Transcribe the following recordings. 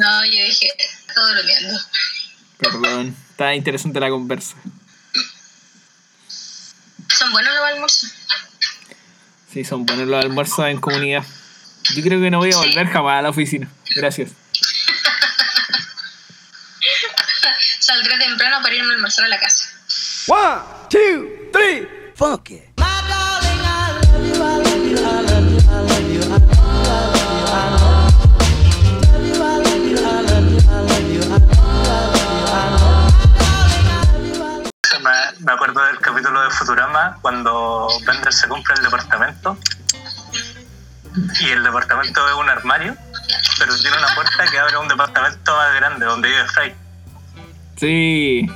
No, yo dije, todo durmiendo. Perdón, está interesante la conversa. Son buenos los almuerzos. Sí, son buenos los almuerzos en comunidad. Yo creo que no voy a volver jamás a la oficina. Gracias. Saldré temprano para irme a almorzar a la casa. One, two, three, funky. Me, capítulo de Futurama cuando Bender se compra el departamento y el departamento es un armario, pero tiene una puerta que abre a un departamento más grande donde vive Fry. Sí.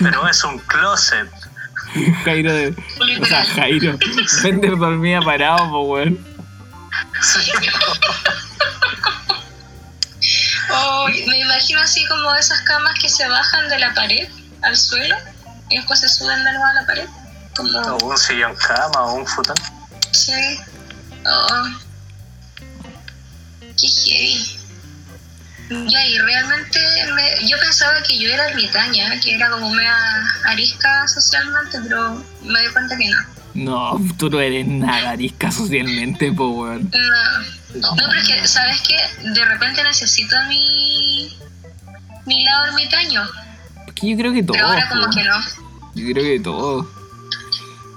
Pero es un closet. Jairo de. O sea, Jairo. Bender dormía parado, po, weón. Oh, me imagino así como esas camas que se bajan de la pared al suelo y después se suben de nuevo a la pared. Como, O un sillón cama o un futón. sí. Oh. Qué heavy. Ya, y realmente me- yo pensaba que yo era ermitaña, que era como media arisca socialmente, pero me di cuenta que no. No, tú no eres nada arisca socialmente, po, weón. No, no, pero es que, ¿sabes qué? De repente necesito mi, mi lado ermitaño, Yo creo que todo. pero ahora como po. que no. Yo creo que todo.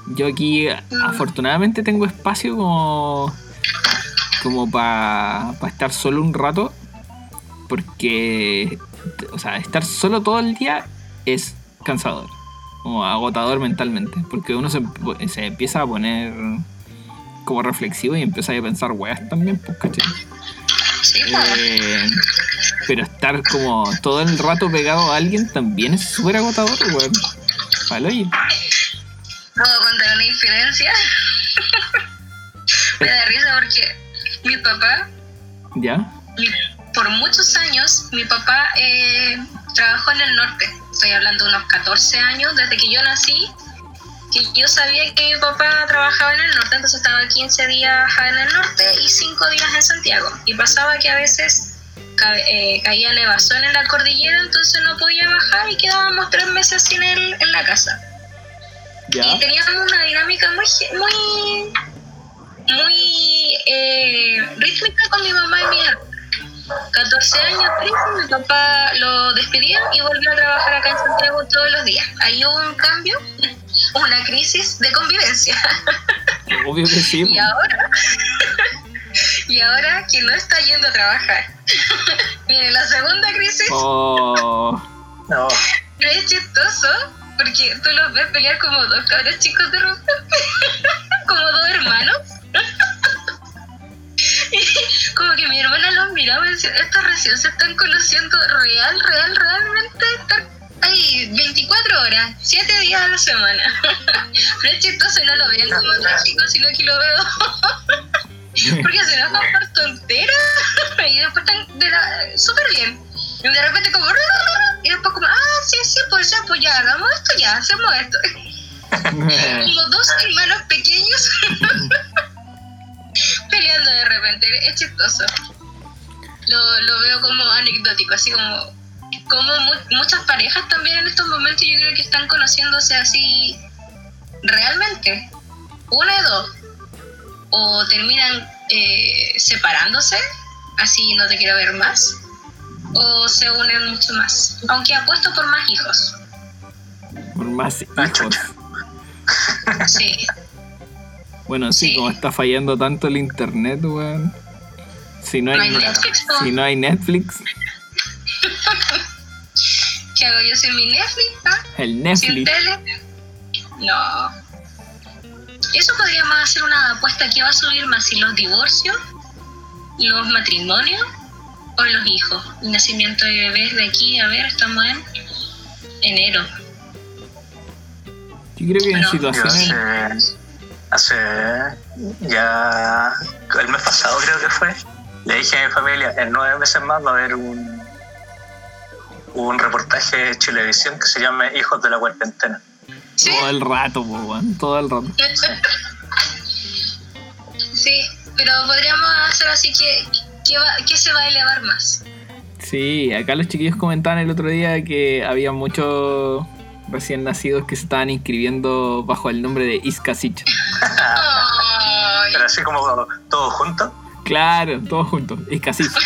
Yo aquí, afortunadamente, tengo espacio como. como para estar solo un rato. Porque. O sea, estar solo todo el día es cansador. Como agotador mentalmente. Porque uno se, se empieza a poner como reflexivo y empieza a pensar weas también, pues, ¿cachai? Sí, pues. Eh, pero estar como todo el rato pegado a alguien también es súper agotador, weón. Oye. ¿Puedo contar una infidencia? Me da risa porque mi papá, ¿Ya? mi- por muchos años, mi papá eh, trabajó en el norte. Estoy hablando de unos 14 años, desde que yo nací, que yo sabía que mi papá trabajaba en el norte, entonces estaba 15 días en el norte y 5 días en Santiago. Y pasaba que a veces ca- eh, caía nevazón en la cordillera, entonces no podía bajar y quedábamos tres meses sin él en la casa. ¿Ya? Y teníamos una dinámica muy, muy, muy eh, rítmica con mi mamá y mi hermana. 14 años, 13, mi papá lo despidió y volvió a trabajar acá en Santiago todos los días. Ahí hubo un cambio, una crisis de convivencia. Obvio que sí. Y ahora, y ahora que no está yendo a trabajar, viene la segunda crisis. Oh, No, Pero es chistoso porque tú los ves pelear como dos cabros chicos de repente, como dos hermanos. Y como que mi hermana los miraba y decía, estos recién se están conociendo real, real, realmente. Están ahí 24 horas, 7 días a la semana. Pero es chistoso y no lo ven como trágico, sino que lo veo porque se enojan por tonteras y después están de la- súper bien. Y de repente como... Y después como, ah, sí, sí, pues ya, pues ya, hagamos esto, ya, hacemos esto. Como dos hermanos pequeños peleando de repente, es chistoso. Lo, lo veo como anecdótico, así como, como mu- muchas parejas también en estos momentos yo creo que están conociéndose así realmente. Una de dos. O terminan eh, separándose, así no te quiero ver más. O se unen mucho más. Aunque apuesto por más hijos. por más Ah, hijos. Sí. Bueno, sí, Sí. como está fallando tanto el internet, weón. Si no No hay, Netflix, si no hay Netflix, ¿Qué hago yo sin mi Netflix? ah? el ¿Sin Netflix. tele? No. Eso podríamos hacer una apuesta. ¿Qué va a subir más? ¿Si los divorcios, los matrimonios o los hijos? El nacimiento de bebés de aquí, a ver, estamos en enero. Yo creo que en No. situaciones. hace, hace ya el mes pasado creo que fue, le dije a mi familia, en nueve meses más va a haber un, un reportaje de Chilevisión que se llama Hijos de la Cuarentena. Sí. Todo el rato, po, weón. Todo el rato. Sí, Pero podríamos hacer así que, que, va- que se va a elevar más. Sí, acá los chiquillos comentaban el otro día que había muchos recién nacidos que se estaban inscribiendo bajo el nombre de Iskasich. Ay, Pero así como todos juntos. Claro, todos juntos, Iskasich.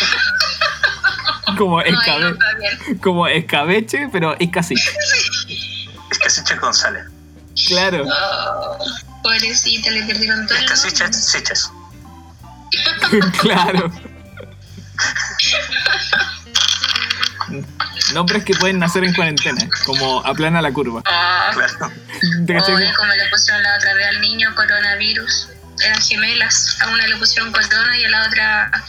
Como, no, ahí no escabe- como escabeche, pero Iskasich. Es que Siches González. Claro. Oh, pobrecita, le perdieron todo el. Siches, Siches. claro. Nombres que pueden nacer en cuarentena, como aplana la curva. Ah, Claro. Oye, como le pusieron la otra vez al niño coronavirus. Eran gemelas. A una le pusieron corona y a la otra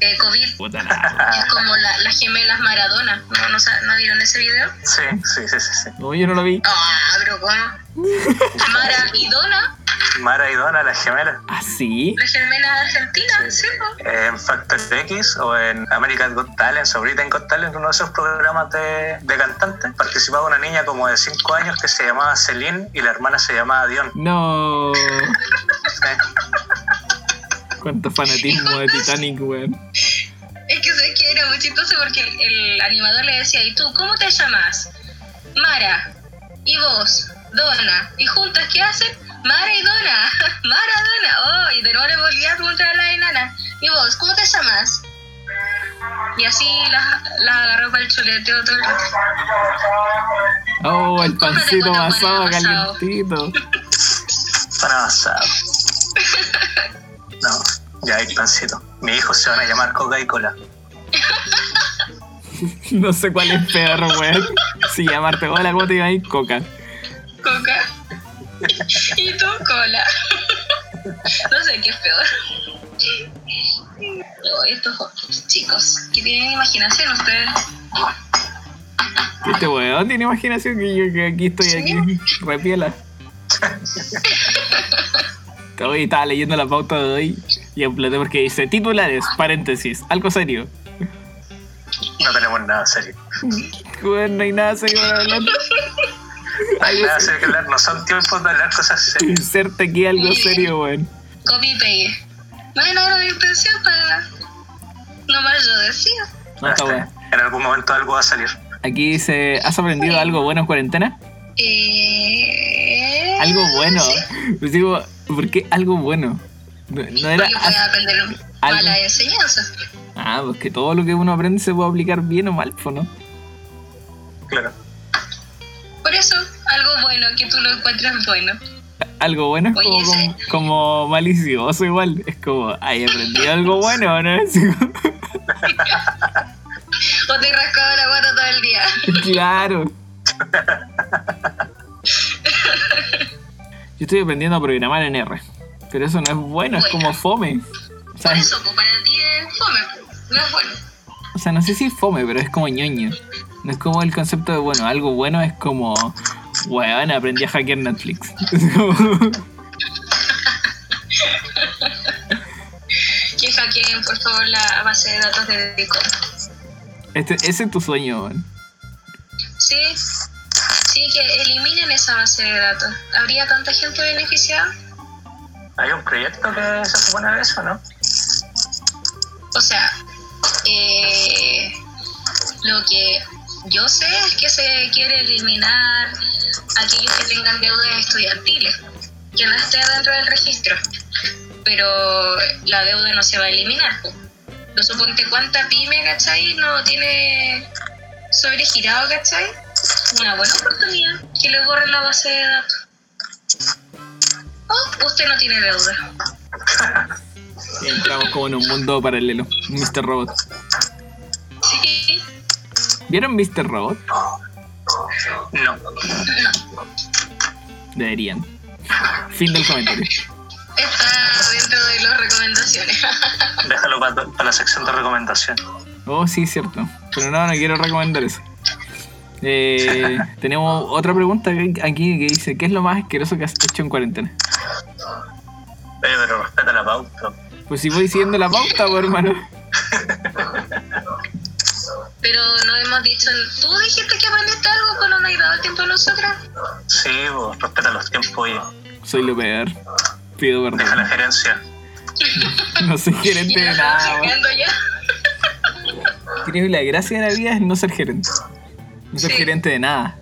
eh, COVID. Puta la- Es como la- las gemelas Maradona. ¿No, no, ¿no vieron ese video? Sí, sí, sí, sí, sí. No, yo no lo vi. Ah, pero ¿cómo? Mara y Dona, Mara y Donna, las gemelas. ¿Ah, sí? las gemelas argentinas, ¿sí? po? En Factor X o en American Got Talent o Britain Got Talent, uno de esos programas de, de cantantes, participaba una niña como de 5 años que se llamaba Celine y la hermana se llamaba Dion. No. Sí. Cuánto fanatismo de Titanic, weón. Es que sé que era muy chistoso porque el, el animador le decía, ¿y tú cómo te llamas? Mara. ¿Y vos? Dona. ¿Y juntas qué hacen? Mara y Dona. Mara, Dona. Oh, y de nuevo le volvía a preguntar a la enana, ¿y vos? ¿Cómo te llamas? Y así la, la agarró para el chuleteo todo el rato. Oh, el pancito asados. calientito. Pan avanzado. No, ya hay pancito. Mi hijo se van a llamar Coca y Cola. No sé cuál es peor, weón. Si llamarte hola, ¿cómo te llamas? Coca. Coca. y tu cola. no sé qué es peor. Estos chicos, que tienen imaginación ustedes. Este weón tiene imaginación que yo que aquí estoy aquí, repiela. Hoy estaba leyendo la pauta de hoy y exploté porque dice titulares, paréntesis, algo serio. No tenemos nada serio. Weón, no hay nada serio para hablar. Algo Nada serio. que hablar. No son tiempos de hablar cosas serias. Inserte aquí algo serio, weón. Copy y pegué. No hay nada de intención para. Nomás yo decía. No, está weón. En algún momento algo va a salir. Aquí dice, ¿has aprendido algo bueno en cuarentena? Eh... Algo bueno. sí, Pues digo, ¿por qué algo bueno? No, no era... Porque puede aprender algo- malas enseñanzas. Ah, pues que todo lo que uno aprende se puede aplicar bien o mal, pues, ¿no? Claro. Por eso, algo bueno que tú lo encuentres bueno. Algo bueno es Oye, como, ese- como, como malicioso igual. Es como, ¿hay aprendido algo bueno no? O te rascado la guata todo el día. claro. Yo estoy aprendiendo a programar en R. Pero eso no es bueno, es como fome. O Por sea, eso, pues para ti es fome. No es bueno. o sea, no sé si es fome, pero es como ñoño. No es como el concepto de bueno. Algo bueno es como, weón, aprendí a hackear Netflix. Es como- Que hackeen, por favor, la base de datos de Bitcoin. este, ese es tu sueño, weón. Sí, que eliminen esa base de datos. ¿Habría tanta gente beneficiada? Hay un proyecto que se supone de eso, ¿no? O sea, eh, lo que yo sé es que se quiere eliminar aquellos que tengan deudas estudiantiles, que no esté dentro del registro. Pero la deuda no se va a eliminar. po. No suponte cuánta pyme, ¿cachai? No tiene sobregirado, ¿cachai? Una buena oportunidad que le borren la base de datos. Oh, usted no tiene deuda. Entramos como en un mundo paralelo. Mr. Robot. Sí, ¿Vieron Mr. Robot? No. Deberían. Fin del comentario. está dentro de las recomendaciones. Déjalo para, para la sección de recomendación. Oh, sí, cierto. Pero no, no quiero recomendar eso. Eh, tenemos otra pregunta aquí que dice: ¿Qué es lo más asqueroso que has hecho en cuarentena? Pero respeta la pauta. Pues si voy siguiendo la pauta, pues, hermano. Pero no hemos dicho, tú dijiste que aprendiste algo, pero no hay dado el tiempo a nosotras. Sí, vos, respeta los tiempos, oye. Soy lo peor. Pido Deja perdón. la gerencia. No soy gerente de nada. Creo que la gracia de la vida es no ser gerente. No ser Sí. gerente de nada.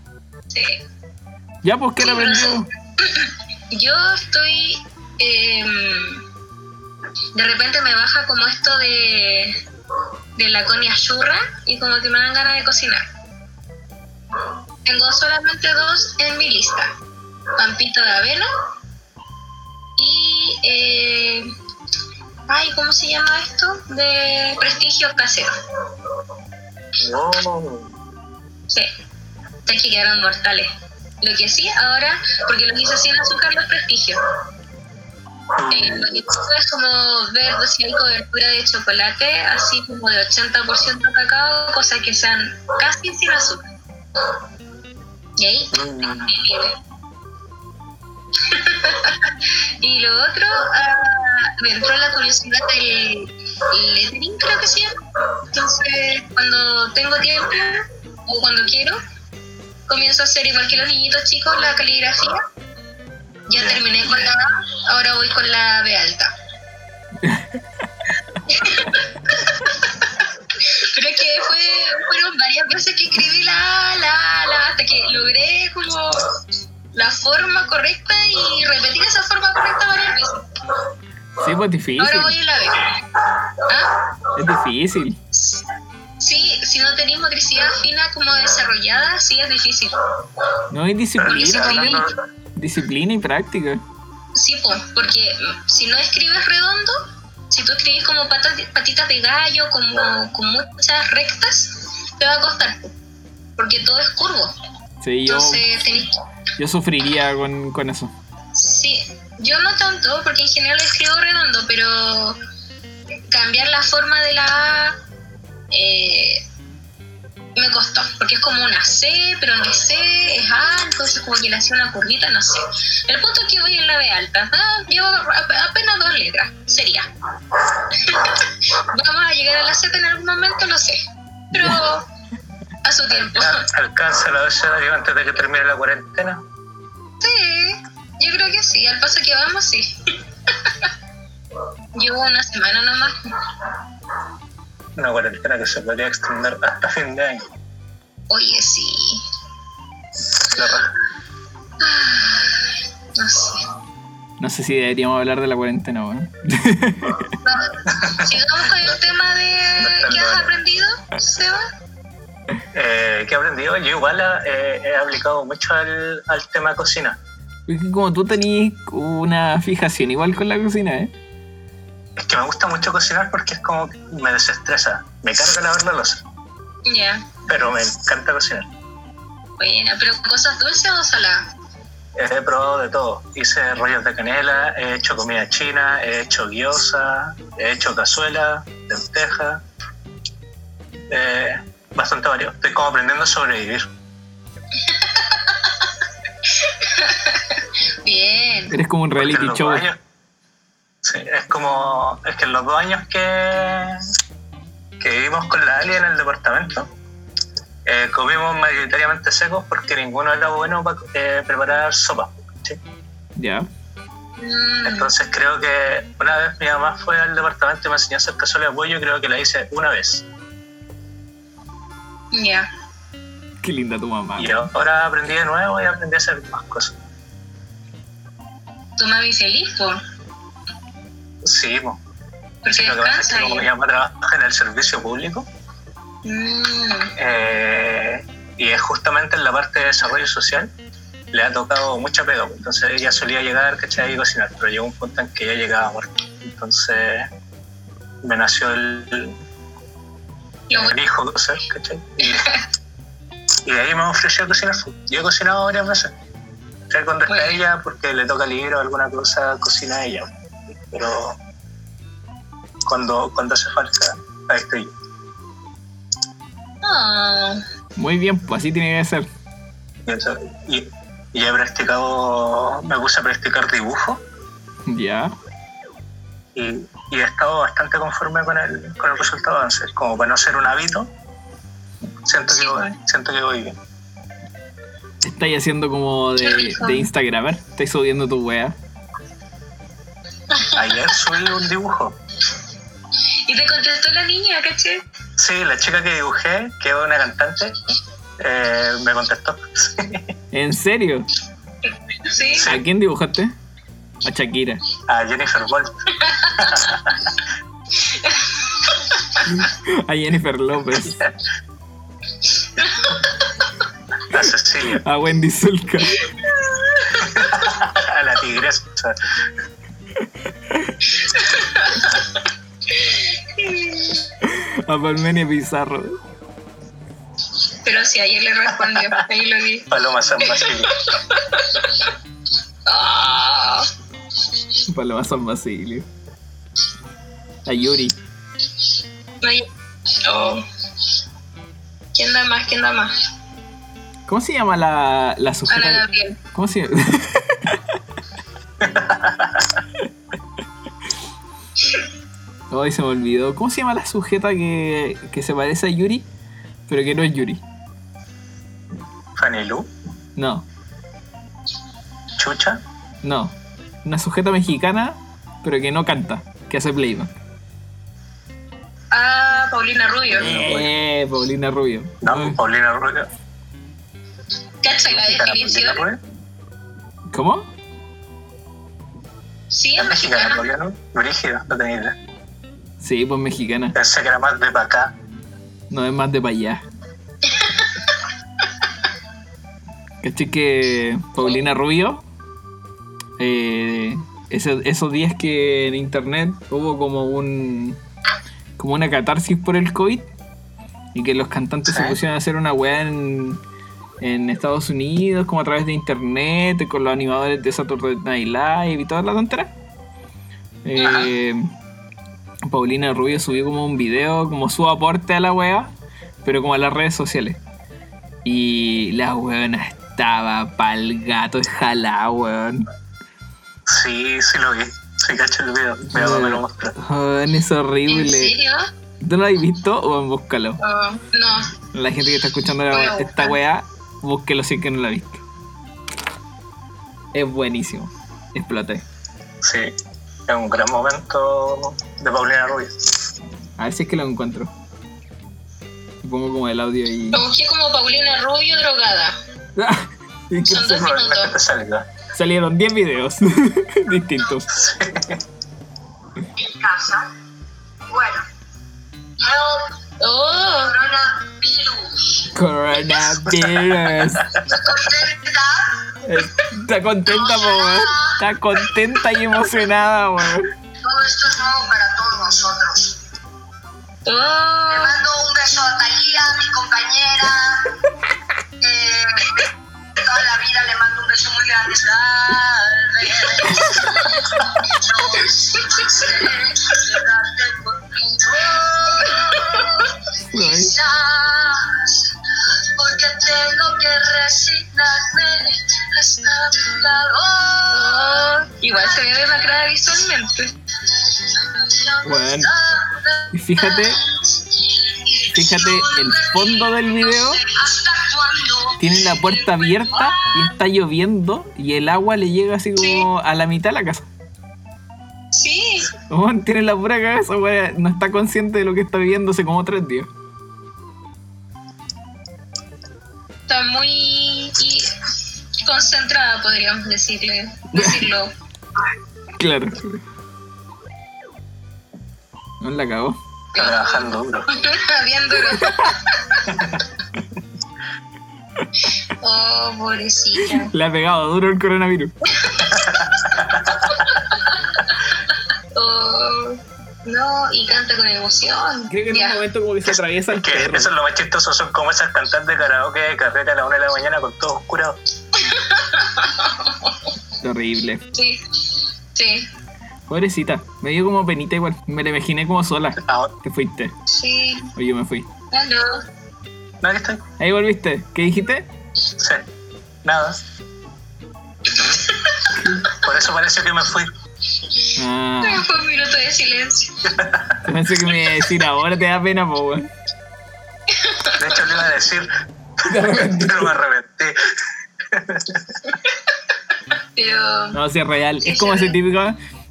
Sí. Ya, pues, ¿qué Sí, pero aprendió? Yo estoy. em, de repente me baja como esto de. de la conia churra y como que me dan ganas de cocinar. Tengo solamente dos en mi lista: Pampito de avena y. eh, ay, ¿cómo se llama esto? De prestigio casero. No. Sí, es que quedaron mortales. Lo que sí, ahora, porque los hice sin azúcar los prestigios. Eh, lo que es como ver si hay cobertura de chocolate, así como de 80% cacao, cosas que sean casi sin azúcar. Y ahí, Mm. y lo otro, ah, me entró la curiosidad del lettering, creo que se llama. Entonces, cuando tengo tiempo o cuando quiero, comienzo a hacer igual que los niñitos chicos la caligrafía. Ya terminé con la A, ahora voy con la B alta. Pero es que fue, fueron varias veces que escribí la A, la A, la A, hasta que logré como la forma correcta y repetir esa forma correcta varias veces. Sí, pues difícil. Ahora voy en la B. ¿Ah? Es difícil. Sí, si no tenéis motricidad fina como desarrollada, sí es difícil. No hay disciplina también. Disciplina y práctica. Sí, pues, porque mm, si no escribes redondo, si tú escribís como patas, patitas de gallo, como con muchas rectas, te va a costar, po, porque todo es curvo. Sí, yo, Entonces, tenés yo sufriría con, con eso. Sí, yo no tanto, porque en general escribo redondo, pero cambiar la forma de la A eh, me costó, porque es como una C, pero no es C, es A, entonces como que le hacía una curvita, no sé. El punto es que voy en la B alta, ah, llevo ap- apenas dos letras, sería. Vamos a llegar a la Z en algún momento, lo sé, pero a su tiempo. ¿Alcanza la diccionario antes de que termine la cuarentena? Sí, yo creo que sí, al paso que vamos, sí. Llevo una semana nomás. Una cuarentena que se podría extender hasta fin de año. Oye, sí. La raja. Ay, no sé. No sé si deberíamos hablar de la cuarentena, weón. Vamos, Sigamos con el tema de qué has aprendido, Seba. Eh, ¿Qué he aprendido? Yo igual eh, he aplicado mucho al, al tema cocina. Es que como tú tenías una fijación igual con la cocina, ¿eh? Es que me gusta mucho cocinar porque es como que me desestresa. Me carga lavar la losa, Ya. pero me encanta cocinar. Bueno, pero cosas dulces o saladas. He probado de todo. Hice rollos de canela, he hecho comida china, he hecho gyoza, he hecho cazuela, lenteja. Eh, bastante variado. Estoy como aprendiendo a sobrevivir. Bien. Eres como un reality show. años- sí, es como. Es que en los dos años que, que vivimos con la Ali en el departamento, eh, comimos mayoritariamente secos porque ninguno era bueno para preparar sopa. ¿sí? Ya. Mm, Entonces creo que una vez mi mamá fue al departamento y me enseñó a hacer cazuela de pollo, creo que la hice una vez. ya. Qué linda tu mamá. Y ahora aprendí de nuevo y aprendí a hacer más cosas. Tu mami feliz, po. Sí, po. Porque lo que pasa es que como mi ella. mamá trabaja en el servicio público, Mm, eh, y es justamente en la parte de desarrollo social, le ha tocado mucha pega. pues. Entonces ella solía llegar, ¿cachai? Y cocinar, pero llegó un punto en que ya llegaba muerta. Entonces me nació el, el hijo ¿cachai? Y, y de ahí me ofreció cocinar. Yo he cocinado varias veces. O sea, cuando está ella, porque le toca libro o alguna cosa, cocina ella. Pero cuando, cuando hace falta, ahí estoy yo. Ah, Muy bien, pues así tiene que ser. Y, eso- y- y he practicado, me puse a practicar dibujo Ya. y, y he estado bastante conforme con el, con el resultado. Entonces, como para no ser un hábito, siento, Sí, que, voy, bueno. siento que voy bien. Estáis haciendo como de, de Instagramer. Estáis subiendo tu wea. Ayer subí un dibujo. Y te contestó la niña, ¿caché? Sí, la chica que dibujé, que es una cantante, eh, me contestó. ¿En serio? Sí. ¿A quién dibujaste? A Shakira. A Jennifer Bolt. A Jennifer López. A Cecilia. A Wendy Zulka. A la tigresa. A Palmenia Pizarro. Pero sí, ayer le respondió. Ahí lo vi. Paloma San Basilio. Ah, Paloma San Basilio. A Yuri. oh. ¿Quién da más? ¿Quién da más? ¿Cómo se llama la, la Ana sujeta? Gabriel. ¿Cómo se llama? Hoy se me olvidó. ¿Cómo se llama la sujeta que, que se parece a Yuri? Pero que no es Yuri. Fanny Lu. No, Chucha. no. Una sujeta mexicana, pero que no canta, que hace playback. Ah, Paulina Rubio. Eh, Paulina Rubio. No, Paulina Rubio. ¿Cacha la definición? ¿Cómo? Sí, ¿Es mexicana, mexicana. Paulina Rubio? Brígida, no tenía idea. Sí, pues mexicana. Pensé que era más de pa' acá. No es más de para allá. ¿Cachai que Paulina Rubio? eh, ese- esos días que en internet hubo como un. como una catarsis por el COVID. Y que los cantantes se pusieron a hacer una weá en, en Estados Unidos, como a través de internet, con los animadores de Saturday Night Live y toda la tontera. Eh, Paulina Rubio subió como un video, como su aporte a la wea, pero como a las redes sociales. Y la weona estaba pa'l gato jalá, weón. Sí, sí lo vi. Sí, cacho el video. Mi mamá me lo mostró. Weón, es ¿En horrible. serio? ¿Tú lo has visto o búscalo? Oh, no. La gente que está escuchando la- esta weá, búsquelo si es que no la ha visto. Es buenísimo. Exploté. Sí. Es un gran momento de Paulina Rubio. A ver si es que lo encuentro. Y pongo como el audio ahí. Lo busqué como Paulina Rubio drogada. Y Son dos minutos. Salieron 10 videos distintos. en casa. Bueno, help Oh, coronavirus. Coronavirus. Contenta. Está contenta, po. Está contenta y emocionada, weón. Todo esto es nuevo para nosotros. Le oh. mando un beso a Talía, mi compañera. Eh, toda la vida le mando un beso muy grande. Quizás porque tengo que resignarme a estar a tu lado. Igual se ve demacrada visualmente. Weón. Y fíjate, fíjate, el fondo del video tiene la puerta abierta y está lloviendo y el agua le llega así como a la mitad de la casa. Sí, tiene la pura cabeza, weón. No está consciente de lo que está viviendo hace como tres días. está muy concentrada, podríamos decirle, decirlo. Claro. No la cagó. Trabajando duro. Bien duro. Oh, pobrecita. Le ha pegado duro el coronavirus. Oh, no, y canta con emoción. Creo que en Ya. un momento como que se atraviesa el Que perro. eso es lo más chistoso, son como esas cantantes de karaoke de carrera a la una de la mañana con todo oscurado. Horrible. Sí, sí, Pobrecita. Me dio como penita igual. Me la imaginé como sola. Ahora, Te fuiste. sí. O yo me fui. Aló. ¿no estoy? Ahí volviste. ¿Qué dijiste? Sí. Nada. Por eso pareció que me fui. Ah, Fue un minuto de silencio. pensé que me iba a decir ahora te da pena, po, weón. De hecho, le iba a decir, pero me arrepentí. Pero No, si es real. Sí, Es como ese típico.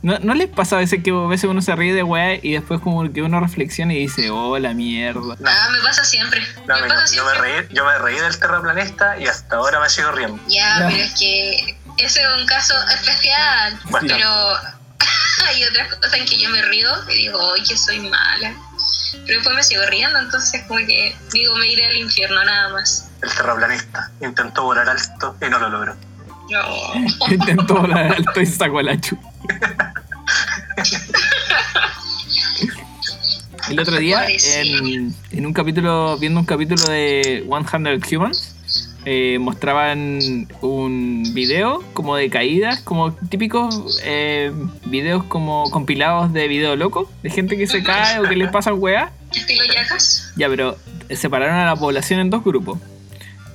¿No, ¿No les pasa a veces que a veces uno se ríe de weá y después como que uno reflexiona y dice, oh, la mierda? Ah, me pasa siempre. No, me pasa yo, me reí, yo me reí del terraplanista y hasta ahora me sigo riendo. Ya, pero es que ese es un caso especial. Bueno. Pero hay otras cosas en que yo me río y digo, oye, que soy mala. Pero después me sigo riendo, entonces como que digo, me iré al infierno nada más. El terraplanista intentó volar alto y no lo logró. No. Intentó volar alto y sacó la chu. El otro día, en, en un capítulo, viendo un capítulo de 100 Humans, eh, mostraban un video como de caídas, como típicos eh, videos como compilados de video loco, de gente que se cae o que les pasan weas. Estilo yacas. Ya, pero separaron a la población en dos grupos.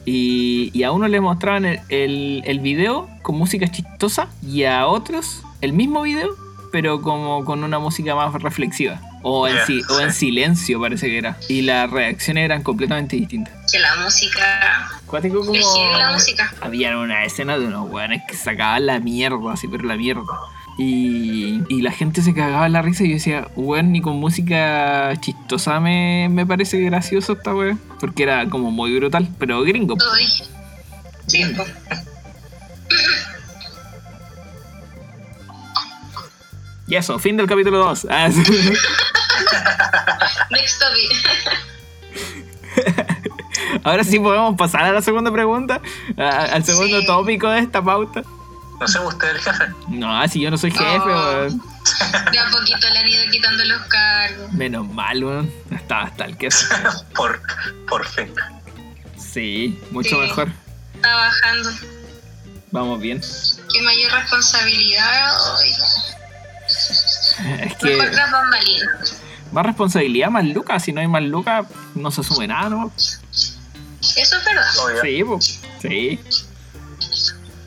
Y, y a uno les mostraban el, el, el video con música chistosa y a otros el mismo video, pero como con una música más reflexiva. O en, si- o en sí. silencio parece que era. Y las reacciones eran completamente distintas. Que la música. Cuático como... La música. Había una escena de unos weones que sacaban la mierda, así, pero la mierda. Y, y la gente se cagaba en la risa y yo decía, weón, ni con música chistosa me, me parece gracioso esta weón. Porque era como muy brutal, pero gringo. Sí, po. Y eso, fin del capítulo 2. Next topic. Ahora sí podemos pasar a la segunda pregunta, a- al segundo Sí. tópico de esta pauta. No sé, usted el jefe. No, si yo no soy jefe, Oh. weón. De a poquito le han ido quitando los cargos. Menos mal, weón. Hasta, hasta el queso. por, por fin. Sí, mucho Sí. mejor. Está bajando. Vamos bien. Qué mayor responsabilidad. Ay, Es que Mejor tras bambalinas. más responsabilidad, más lucas. Si no hay más lucas, no se asume nada, ¿no? Eso es verdad. Sí, po. Sí.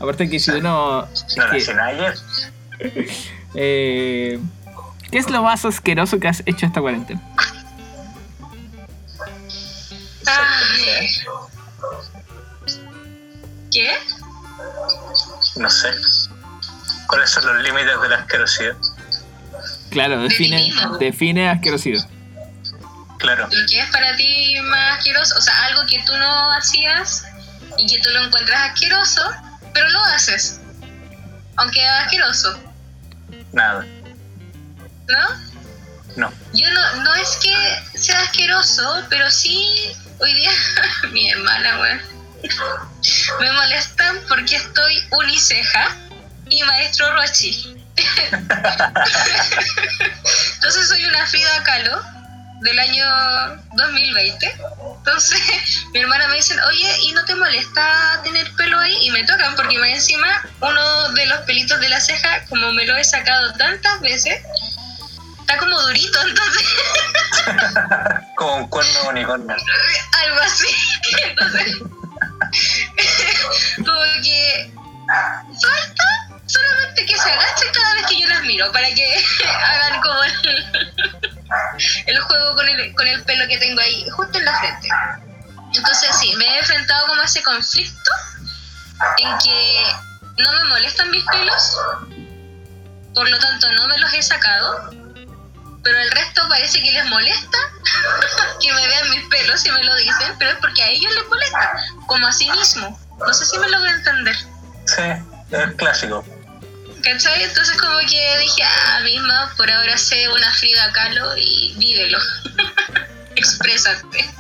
Aparte que si uno... No que- nací ayer. eh, ¿Qué es lo más asqueroso que has hecho esta cuarentena? Ay. ¿Qué? No sé. ¿Cuáles son los límites de la asquerosidad? Claro, define, define asquerosidad. Claro. Lo que es para ti más asqueroso, o sea, algo que tú no hacías y que tú lo encuentras asqueroso, pero lo haces. Aunque es asqueroso, Nada. ¿no? No. Yo no, no es que sea asqueroso, pero sí, hoy día, mi hermana, weón, me molestan porque estoy uniceja y maestro Rochi. Entonces soy una Frida Kahlo del año 2020. Entonces mi hermana me dice, oye, ¿y no te molesta tener pelo ahí? Y me tocan porque más encima uno de los pelitos de la ceja, como me lo he sacado tantas veces, está como durito, entonces Como un cuerno de unicornio. algo así. Entonces, como que falta solamente que se agachen cada vez que yo las miro para que hagan como el, juego con el, con el pelo que tengo ahí justo en la frente. Entonces sí, me he enfrentado como a ese conflicto en que no me molestan mis pelos, por lo tanto no me los he sacado, pero el resto parece que les molesta que me vean mis pelos y me lo dicen, pero es porque a ellos les molesta, como a sí mismo. No sé si me logro entender. Sí, es clásico. ¿Cachai? Entonces como que dije, ah, misma, por ahora sé una Frida Kahlo y vívelo. Exprésate.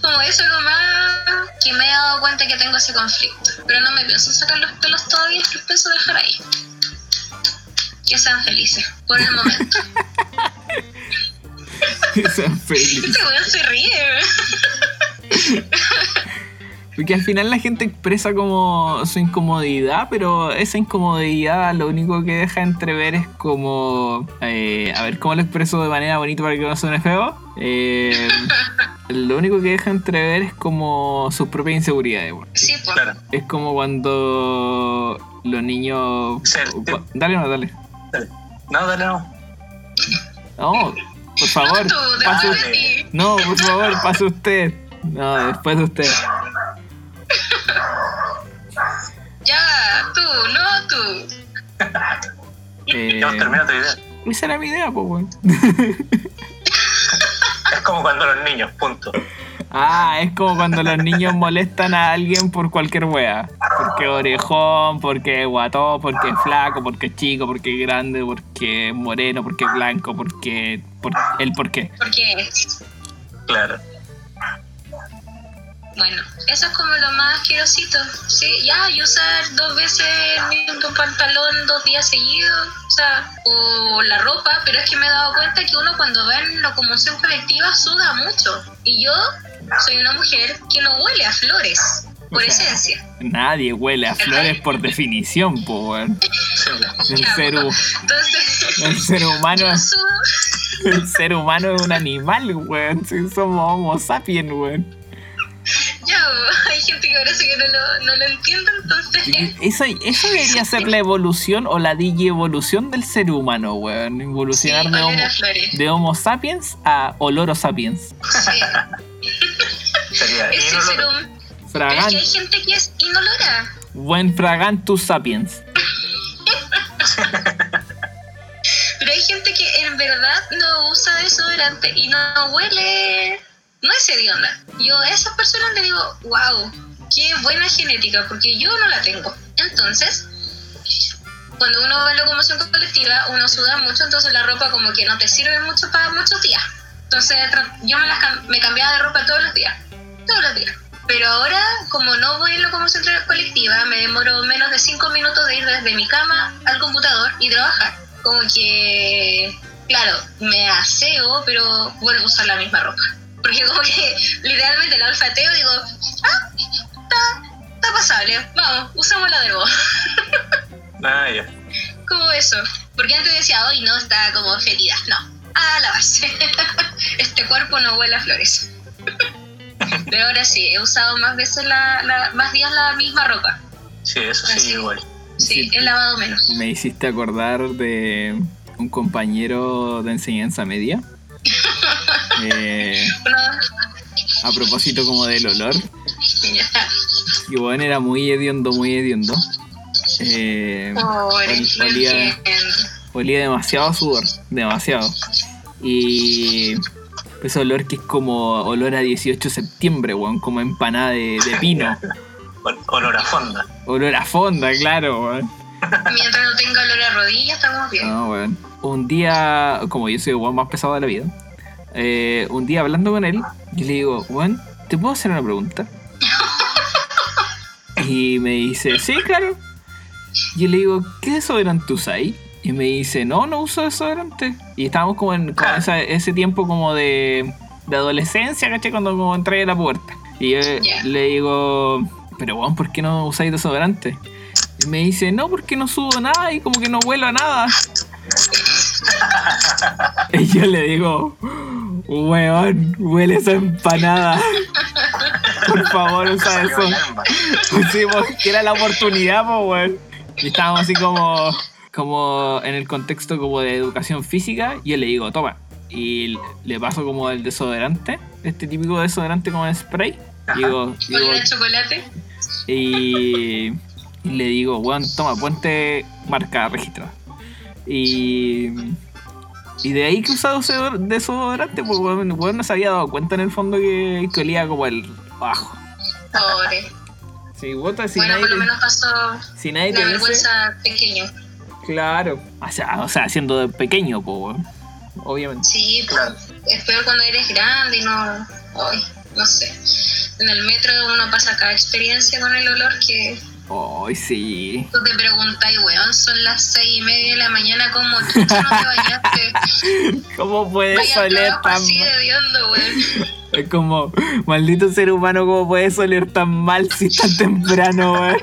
Como eso es lo más que me he dado cuenta que tengo ese conflicto. Pero no me pienso sacar los pelos todavía, los pienso dejar ahí. Que sean felices, por el momento. Sean felices. Este weón se ríe. Porque al final la gente expresa como su incomodidad, pero esa incomodidad lo único que deja entrever es como... eh, a ver, ¿cómo lo expreso de manera bonita para que no suene feo? Eh, lo único que deja entrever es como sus propias inseguridades. Sí, pues. Claro. Es como cuando los niños... Sí, sí. Dale, no, dale. Dale. No, dale, no. No, por favor, No, tú, pase. No, por favor, pase usted. No, después de usted. Ya, tú, no tú. Eh, Ya termina tu idea. esa era mi idea, pues, weón. Es como cuando los niños, punto. Ah, es como cuando los niños molestan a alguien por cualquier wea. Porque es orejón, porque es guatón, porque es flaco, porque es chico, porque es grande, porque es moreno, porque es blanco, porque... Por, el por qué. Porque, Claro. Bueno, eso es como lo más asquerosito. Sí, ya, y usar dos veces el mismo pantalón dos días seguidos, o sea, o la ropa, pero es que me he dado cuenta que uno cuando va en locomoción colectiva suda mucho. Y yo soy una mujer que no huele a flores, por O sea, esencia. Nadie huele a flores por definición, pues. El Ya, ser, Entonces, el ser humano El ser humano es un animal, weón. Si somos homo sapiens, weón. Ya, hay gente que parece que no lo, no lo entiende, entonces... Eso, eso debería ser la evolución o la digievolución del ser humano, weón. Sí, Evolucionar de, homo, de homo sapiens a oloro sapiens. Sí, Sería ese ser. Pero es Fragan, que hay gente que es inolora. buen fragantus sapiens. Pero hay gente que en verdad no usa desodorante y no huele. No es hedionda. Yo a esas personas le digo, wow, qué buena genética, porque yo no la tengo. Entonces, cuando uno va en locomoción colectiva, uno suda mucho, entonces la ropa como que no te sirve mucho para muchos días. Entonces, yo me, las me cambiaba de ropa todos los días. Todos los días. Pero ahora, como no voy en locomoción colectiva, me demoro menos de 5 minutos de ir desde mi cama al computador y trabajar. Como que, claro, me aseo, pero vuelvo a usar la misma ropa. Porque como que literalmente la olfateo y digo, ah, está, está pasable, vamos, usémosla de nuevo. Ah, ya. como eso. Porque antes decía, hoy no, está como fetida. No, a lavarse. este cuerpo no huele a flores. Pero ahora sí, he usado más veces la, la- más días la misma ropa. Sí, eso Así. sí, igual. Sí, he lavado menos. Me hiciste acordar de un compañero de enseñanza media. Eh, a propósito como del olor. Y bueno, era muy hediondo, muy hediondo. Eh, no olía- olía demasiado a sudor, demasiado. Y ese olor que es como olor a 18 de septiembre, weón, como empanada de, de pino. Ol- Olor a fonda. Olor a fonda, claro, weón. Mientras no tenga olor a rodilla, estamos bien. No, weón. Un día, como yo soy el más pesado de la vida, eh, un día hablando con él, yo le digo, weón, ¿te puedo hacer una pregunta? Y me dice, sí, claro. Yo le digo, ¿qué desodorante usáis? Y me dice, no, no uso desodorante. Y estábamos como en como esa- ese tiempo como de, de adolescencia, ¿cachai? Cuando como entré a la puerta. Y yo le digo, pero weón, ¿por qué no usáis desodorante? Y me dice, no, porque no subo nada y como que no huelo a nada. y yo le digo, weón, huele esa empanada. Por favor, usa eso. Sí, porque era la oportunidad, pues, weón. Y estábamos así como, como en el contexto como de educación física. Y yo le digo, toma. Y le paso como el desodorante, este típico desodorante como de spray. Y digo, digo- chocolate. y, y le digo, weón, toma, ponte marca registrada. Y, y de ahí que usaba desodor- desodorante, pues weón, weón no se había dado cuenta en el fondo que, que olía como el bajo. Pobre. Si, bota, si bueno, nadie por lo te- menos pasó si nadie la te dice, vergüenza pequeño. claro. O sea, o sea, siendo de pequeño, pues. Obviamente. Sí, pues, Claro. es peor cuando eres grande y no. Ay, no sé. En el metro uno pasa cada experiencia con el olor que Ay, sí. tú te preguntas, y weón, son las seis y media de la mañana, ¿cómo chucha no te bañaste? ¿Cómo puedes oler tan weón. Es como, maldito ser humano, ¿cómo puedes oler tan mal si es tan temprano, weón?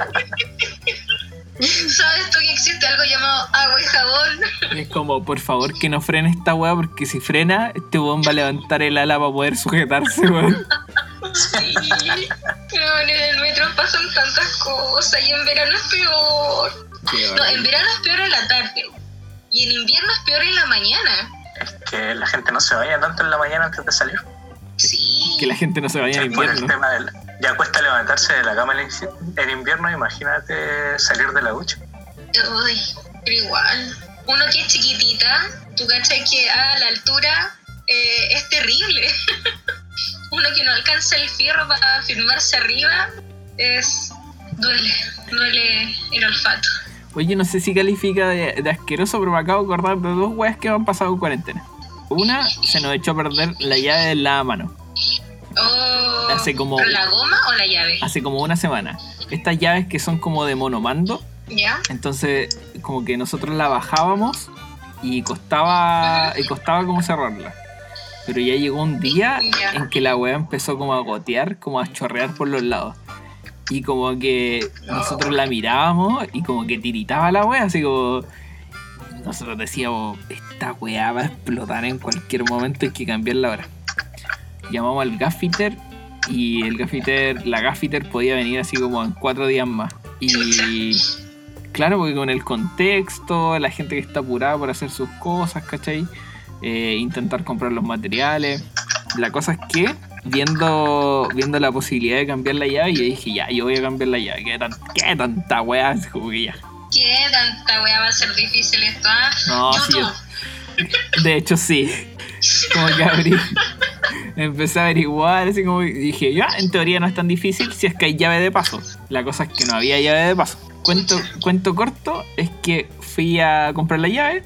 ¿Sabes tú que existe algo llamado agua y jabón? Es como, por favor, que no frene esta weá, porque si frena, este weón va a levantar el ala para poder sujetarse, weón. Sí. No, en el metro pasan tantas cosas y en verano es peor. No, en verano es peor en la tarde. Y en invierno es peor en la mañana. Es que la gente no se vaya tanto en la mañana antes de salir. Sí. Que la gente no se vaya en Por el invierno. tema del. Ya cuesta levantarse de la cama en en invierno, imagínate salir de la ducha. Uy, pero igual. uno que es chiquitita, tú cachai que a la altura eh, es terrible. uno que no alcanza el fierro para firmarse arriba, es duele, duele el olfato. Oye, no sé si califica de, de asqueroso, pero me acabo de acordar de dos weas que han pasado en cuarentena. Una, se nos echó a perder la llave de la mano. Oh, Hace como- ¿pero la goma o la llave? Hace como una semana. Estas llaves que son como de monomando. ¿Ya? Entonces, como que nosotros la bajábamos y costaba, y costaba como cerrarla. Pero ya llegó un día en que la weá empezó como a gotear, como a chorrear por los lados. Y como que nosotros la mirábamos y como que tiritaba la weá, así como... Nosotros decíamos, esta weá va a explotar en cualquier momento, hay que cambiarla ahora. Llamamos al gaffiter y el gaffiter, la gaffiter podía venir así como en cuatro días más. Y claro, porque con el contexto, la gente que está apurada por hacer sus cosas, ¿cachai? Eh, intentar comprar los materiales. La cosa es que, viendo, viendo la posibilidad de cambiar la llave, yo dije, ya, yo voy a cambiar la llave. ¿Qué, tan, qué tanta weá? Que ya. ¿Qué tanta weá va a ser difícil esto? ah? No, sí, YouTube. De hecho, sí. Como que abrí. Empecé a averiguar, así como dije, ya, en teoría no es tan difícil si es que hay llave de paso. La cosa es que no había llave de paso. Cuento, cuento corto es que fui a comprar la llave,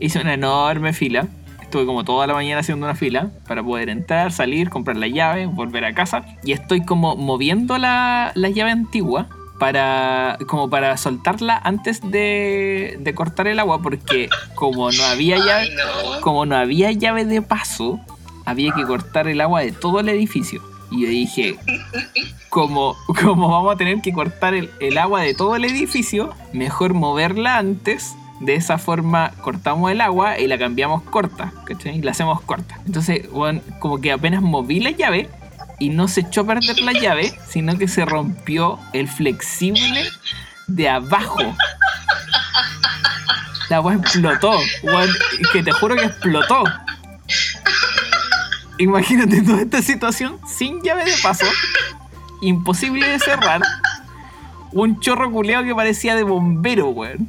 hice una enorme fila. Estuve como toda la mañana haciendo una fila para poder entrar, salir, comprar la llave, volver a casa. Y estoy como moviendo la, la llave antigua para como para soltarla antes de, de cortar el agua porque como no había llave como no había llave de paso, había que cortar el agua de todo el edificio. Y yo dije, como, como vamos a tener que cortar el, el agua de todo el edificio, mejor moverla antes. De esa forma cortamos el agua y la cambiamos corta, ¿cachai? Y la hacemos corta. Entonces, bueno, como que apenas moví la llave y no se echó a perder la llave, sino que se rompió el flexible de abajo. La weá explotó. weón, que te juro que explotó. Imagínate toda esta situación sin llave de paso. Imposible de cerrar. Un chorro culeado que parecía de bombero, weón.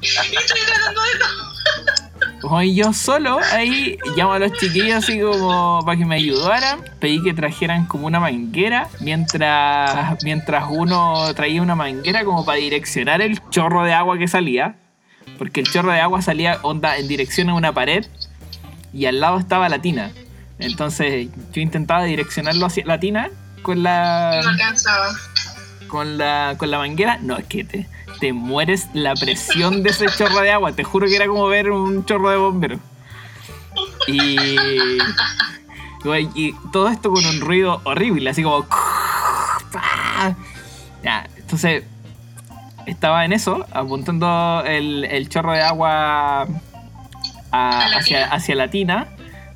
Estoy tratando de Oye, yo solo ahí llamo a los chiquillos así como para que me ayudaran. Pedí que trajeran como una manguera mientras, mientras uno traía una manguera como para direccionar el chorro de agua que salía. Porque el chorro de agua salía onda en dirección a una pared y al lado estaba la tina. Entonces yo intentaba direccionarlo hacia la tina con la No alcanzaba. con la, con la manguera, no, es que te, te mueres la presión de ese chorro de agua. Te juro que era como ver un chorro de bombero. Y, y todo esto con un ruido horrible, así como... Ya, entonces estaba en eso, apuntando el, el chorro de agua a- ¿A la hacia, hacia la tina,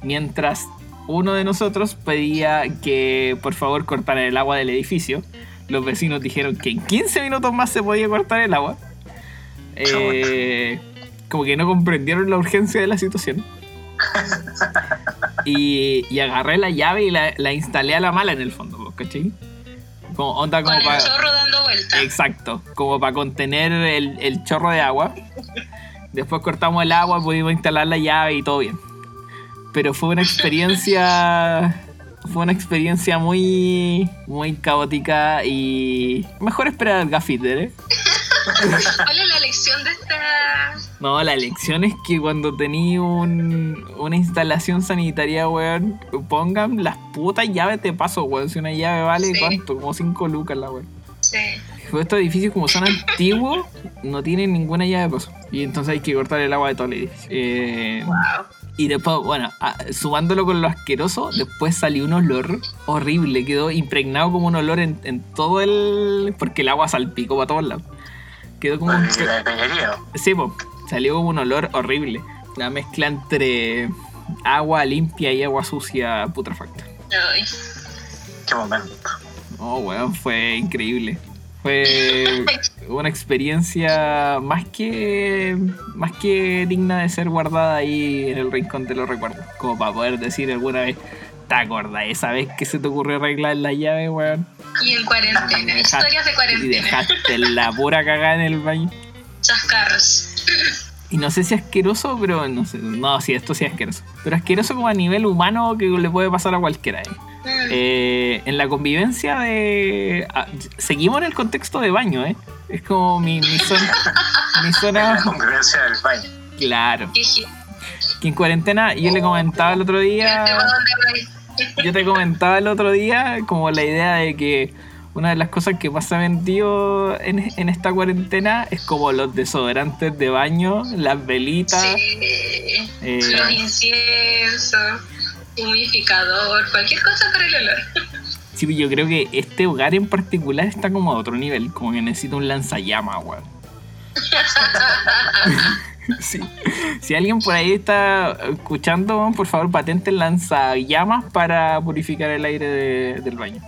mientras uno de nosotros pedía que por favor cortaran el agua del edificio. Los vecinos dijeron que en 15 minutos más se podía cortar el agua. Eh, como que no comprendieron la urgencia de la situación. Y, y agarré la llave y la, la instalé a la mala en el fondo, ¿cachai? Como onda Con como el para... chorro dando vueltas. Exacto, como para contener el, el chorro de agua. Después cortamos el agua, pudimos instalar la llave y todo bien. Pero fue una experiencia. Fue una experiencia muy. muy caótica y. Mejor esperar al gaffiter, ¿eh? ¿Cuál es la lección de esta? No, la lección es que cuando tenía un, una instalación sanitaria, weón, pongan las putas llaves de paso, weón. Si una llave vale, Sí. ¿cuánto? Como 5 lucas la weón. Sí. Estos edificios como son antiguos, no tienen ninguna llave de paso. Y entonces hay que cortar el agua de todo el edificio. Eh, Wow. Y después, bueno, a- sumándolo con lo asqueroso, después salió un olor horrible. Quedó impregnado como un olor en, en todo el... Porque el agua salpicó para todos lados. Quedó como un... Sí, po, salió como un olor horrible. La mezcla entre agua limpia y agua sucia putrefacta. Qué momento. Oh, weón, fue increíble. Fue una experiencia más que más que digna de ser guardada ahí en el rincón de los recuerdos. Como para poder decir alguna vez, ¿te acordás esa vez que se te ocurrió arreglar la llave, weón? Y en cuarentena. Dejaste- Historias de Y cuarentena. dejaste la pura cagada en el baño. Chascarros. Y no sé si asqueroso, pero no sé. No, sí, esto sí es asqueroso. Pero asqueroso como a nivel humano que le puede pasar a cualquiera. ¿eh? Eh, en la convivencia de. ah, seguimos en el contexto de baño, ¿eh? Es como mi, mi zona. Mi La zona. convivencia del baño. Claro. Que en cuarentena, yo le comentaba el otro día. ¿Para dónde voy? Yo te comentaba el otro día como la idea de que una de las cosas que más se ha vendido en, en esta cuarentena es como los desodorantes de baño, las velitas. Sí. Eh. Los inciensos, humidificador, cualquier cosa para el olor. Sí, yo creo que este hogar en particular está como a otro nivel, como que necesita un lanzallamas, weón. Sí. Si alguien por ahí está escuchando, por favor patente el lanzallamas para purificar el aire de- del baño.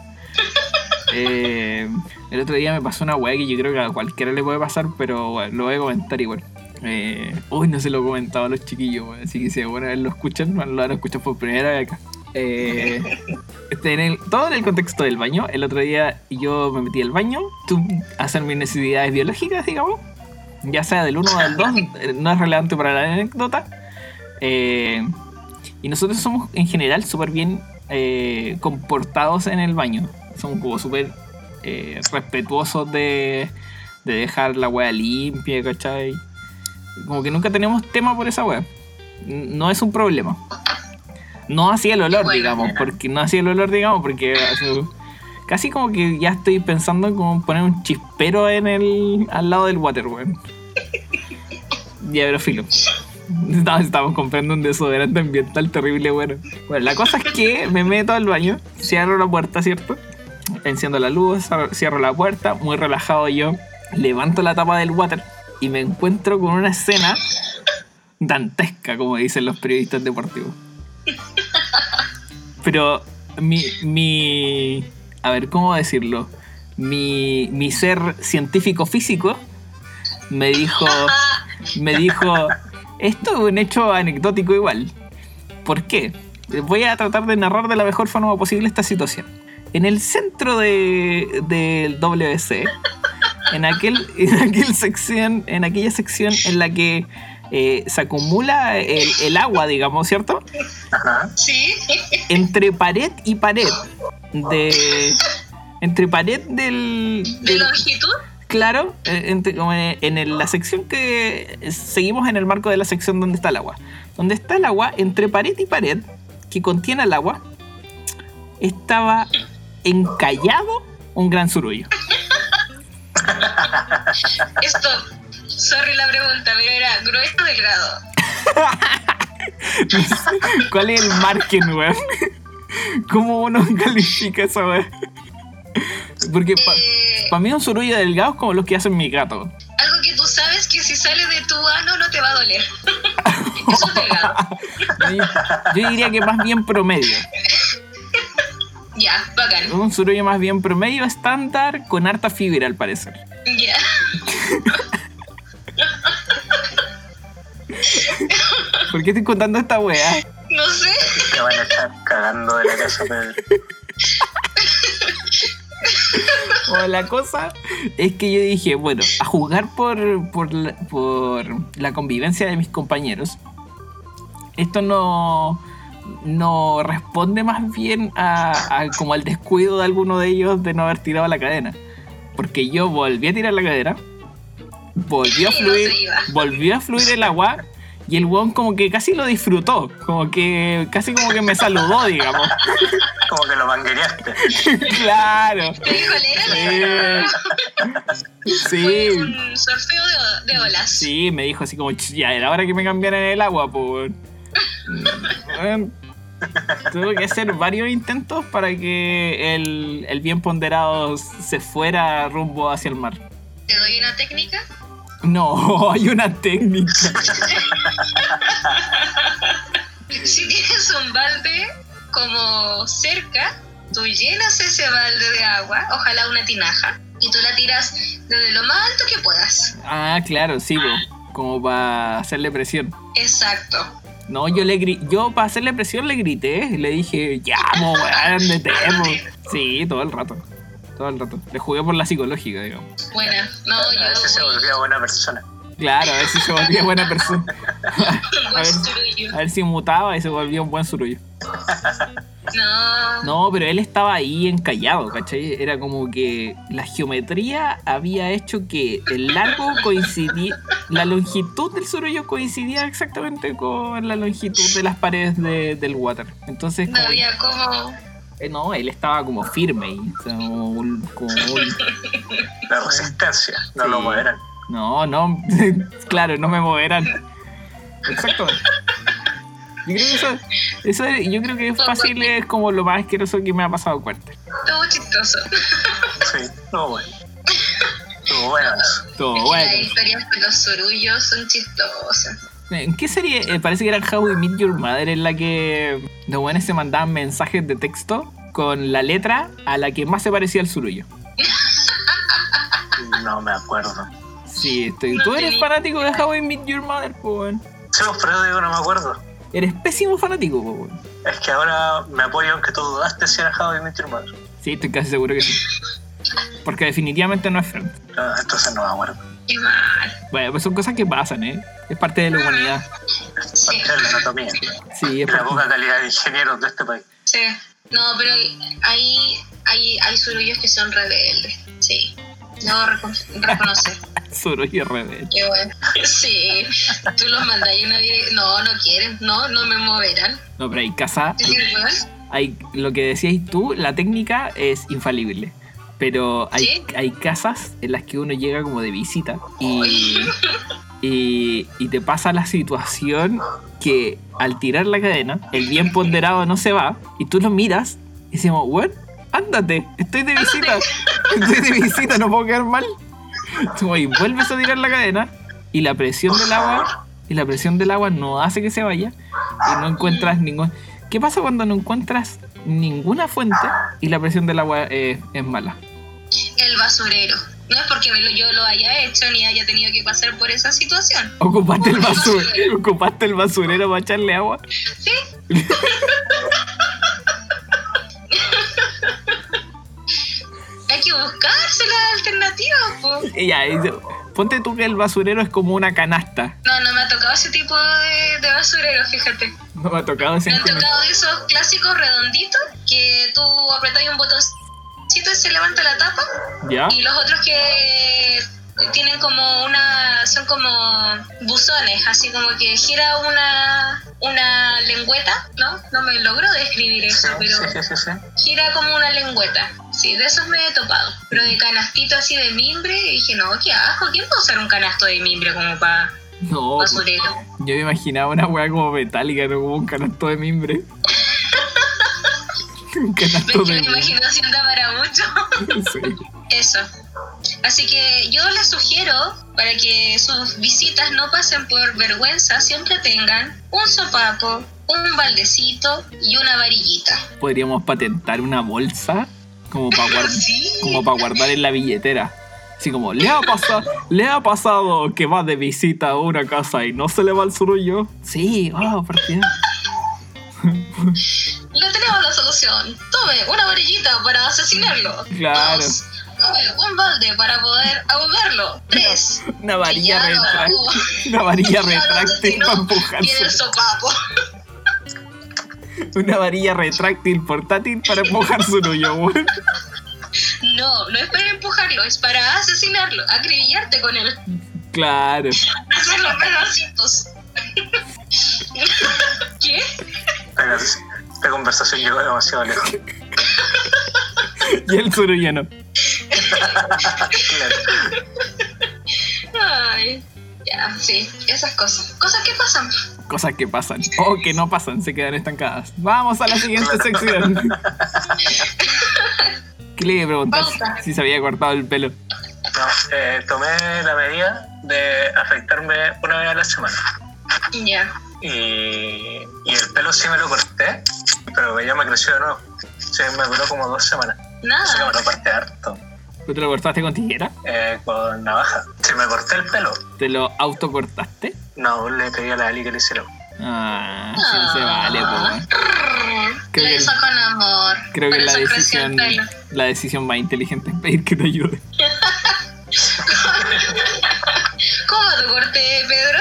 Eh, el otro día me pasó una weá que yo creo que a cualquiera le puede pasar, pero bueno, lo voy a comentar igual. Eh, uy, no se lo he comentado a los chiquillos, así que si vez lo escuchan, bueno, lo van a escuchar por primera vez acá. Eh, este, todo en el contexto del baño. El otro día yo me metí al baño hacer mis necesidades biológicas, digamos. Ya sea del 1 o del 2, eh, no es relevante para la anécdota. Eh, y nosotros somos en general súper bien eh, comportados en el baño. Somos como súper respetuosos de, de dejar la wea limpia, ¿cachai? Como que nunca tenemos tema por esa wea. N- No es un problema. No hacía el olor, digamos, porque no hacía el olor, digamos, porque casi como que ya estoy pensando en como poner un chispero en el al lado del water, weón. Ya, pero filo. Estamos, estamos comprando un desodorante ambiental terrible, bueno. Bueno, la cosa es que me meto al baño, cierro la puerta, ¿cierto? Enciendo la luz, cierro la puerta, muy relajado yo, levanto la tapa del water y me encuentro con una escena dantesca, como dicen los periodistas deportivos. Pero mi, mi, a ver, ¿cómo decirlo? Mi, mi ser científico físico me dijo, me dijo, esto es un hecho anecdótico igual. ¿Por qué? Voy a tratar de narrar de la mejor forma posible esta situación. En el centro de- del WC, en aquel, en aquel sección, en aquella sección en la que eh, se acumula el, el agua, digamos, ¿cierto? Ajá. Sí. Entre pared y pared de entre pared del, ¿De del- longitud? claro, eh, entre- como en, en el- la sección que seguimos en el marco de la sección donde está el agua. Donde está el agua, entre pared y pared que contiene el agua, estaba encallado un gran surullo. Esto, sorry la pregunta, pero era grueso o delgado. ¿Cuál es el margen, weón? ¿Cómo uno califica esa weón? Porque para Eh, mí un surullo delgado es como los que hacen mi gato. algo que tú sabes que si sale de tu ano no te va a doler. Eso es delgado. Yo, yo diría que más bien promedio. Ya, bacán. Un surullo más bien promedio estándar con harta fibra al parecer. Ya. ¿Por qué estoy contando esta weá? No sé. Te van a estar cagando de la casa, Pedro. O la cosa es que yo dije, bueno, a jugar por, por, la, por la convivencia de mis compañeros, esto no, no responde más bien a, a como al descuido de alguno de ellos de no haber tirado la cadena. Porque yo volví a tirar la cadena, volvió a fluir, volvió a fluir el agua y el weón como que casi lo disfrutó, como que casi como que me saludó, digamos. Como que lo manguereaste. claro. Te. Sí. Fue un sorteo de, de olas. Sí, me dijo así como, "Ch, ya era hora que me cambiaran el agua, pues. Tuve que hacer varios intentos para que el, el bien ponderado se fuera rumbo hacia el mar. ¿Te doy una técnica? No, hay una técnica. Si tienes un balde como cerca, tú llenas ese balde de agua, ojalá una tinaja, y tú la tiras desde lo más alto que puedas. Ah, claro, sí, po, como para hacerle presión. Exacto. No, yo le gri- yo para hacerle presión le grité, le dije, ya, mo, weón. Sí, todo el rato. Todo el rato. Le jugué por la psicológica, digamos. Buena. No, A veces se yo. volvía buena persona. Claro, a ver si se volvía buena persona. A ver. A ver si mutaba y se volvía un buen surullo. No. No, pero él estaba ahí encallado, ¿cachai? Era como que la geometría había hecho que el largo coincidía, la longitud del surullo coincidía exactamente con la longitud de las paredes de- del water. Entonces, No como- había como. eh, no, él estaba como firme ahí, o sea, como un- como un- La resistencia, no Sí. lo moverán. No, no, claro, no me moverán. Exacto. Yo creo que eso, eso es- yo creo que es fácil, es como lo más asqueroso que me ha pasado cuarto. Todo chistoso. Sí, no bueno. Estuvo bueno. Todo Es que bueno. Las historias de los surullos son chistosas. ¿En qué serie? Eh, parece que era How I Meet Your Mother en la que los buenos se mandaban mensajes de texto con la letra a la que más se parecía al surullo. No me acuerdo. Sí, estoy. No Tú eres fanático de How I Met Your Mother, po, weón. Sí, pues, pero digo, no me acuerdo. Eres pésimo fanático, po, weón. Es que ahora me apoyo en que tú dudaste si era How I Met Your Mother. Sí, estoy casi seguro que sí. Porque definitivamente no es Friends. Ah, Entonces no me acuerdo. Qué mal. Bueno, pues son cosas que pasan, ¿eh? Es parte de la humanidad. Es parte de la anatomía. Sí, es la parte. poca calidad de ingenieros de este país. Sí. No, pero hay, hay, hay surullos que son rebeldes. Sí. No reconocer. Surullo rebelde. Qué bueno. Sí. Tú los mandas y una No, no quieren. No, no me moverán. No, pero hay casa. Hay, lo que decías tú, la técnica es infalible. Pero hay, ¿Sí? hay casas en las que uno llega como de visita y, y, y te pasa la situación que al tirar la cadena, el bien ponderado no se va y tú lo miras y decimos, bueno, ándate, estoy de visita, estoy de visita, no puedo quedar mal. Tú, Y vuelves a tirar la cadena y la presión del agua y la presión del agua no hace que se vaya y no encuentras ningún... ¿Qué pasa cuando no encuentras ninguna fuente y la presión del agua eh, es mala? El basurero. No es porque yo lo haya hecho ni haya tenido que pasar por esa situación. Ocupaste el basurero, ocupaste el basurero para echarle agua. Sí. que buscarse las alternativas, po. Ya, ponte tú que el basurero es como una canasta. No, no me ha tocado ese tipo de, de basurero, fíjate. No me ha tocado ese Me han tocado esos clásicos redonditos que tú apretas un botoncito y se levanta la tapa. ¿Ya? Y los otros que tienen como una. son como buzones, así como que gira una. una lengüeta, ¿no? No me logro describir Sí, eso, pero. sí, sí, sí, sí. gira como una lengüeta. Sí, de esos me he topado. Pero de canastito así de mimbre, dije, no, qué asco. ¿Quién a usar un canasto de mimbre como para No, basurero? yo me imaginaba una weá como metálica, no como un canasto de mimbre. un ¿Ves canasto que de la imaginación da para mucho? Sí. Eso. Así que yo les sugiero, para que sus visitas no pasen por vergüenza, siempre tengan un sopapo, un baldecito y una varillita. Podríamos patentar una bolsa como para guardar. Sí. para guardar en la billetera. Así como, ¿le ha, pasado, ¿le ha pasado que va de visita a una casa y no se le va el surullo? Sí, oh, ¿por? Le tenemos la solución. Tome una varillita para asesinarlo. Claro. Dos, tome un balde para poder ahogarlo. Tres. Una varilla retráctil. Una varilla retráctil para empujar Tiene el su- sopapo. Una varilla retráctil portátil para empujar surullo, weón. No, no es para empujarlo, es para asesinarlo, acribillarte con él. Claro. Hacer los pedacitos. ¿Qué? Esta conversación llegó demasiado lejos. Y el surullo no. Claro. Ay, ya, sí, esas cosas. Cosas que pasan. Cosas que pasan. O que no pasan, se quedan estancadas. Vamos a la siguiente sección. ¿Qué le iba a preguntar Pauta. si se había cortado el pelo? No, eh, tomé la medida de afeitarme una vez a la semana. Ya. Y, y el pelo sí me lo corté, pero ya me creció de nuevo. Sí, me duró como dos semanas. Eso que Nada. me lo corté harto. ¿Tú te lo cortaste con tijera? Eh, con navaja. Si me corté el pelo, ¿Te lo autocortaste? no, le pedí a la Ali que le hiciera. Ah, sí, no se vale. Creo Lo que- hizo con amor. Creo que la decisión, la decisión más inteligente es pedir que te ayude. ¿Cómo te corté, Pedro?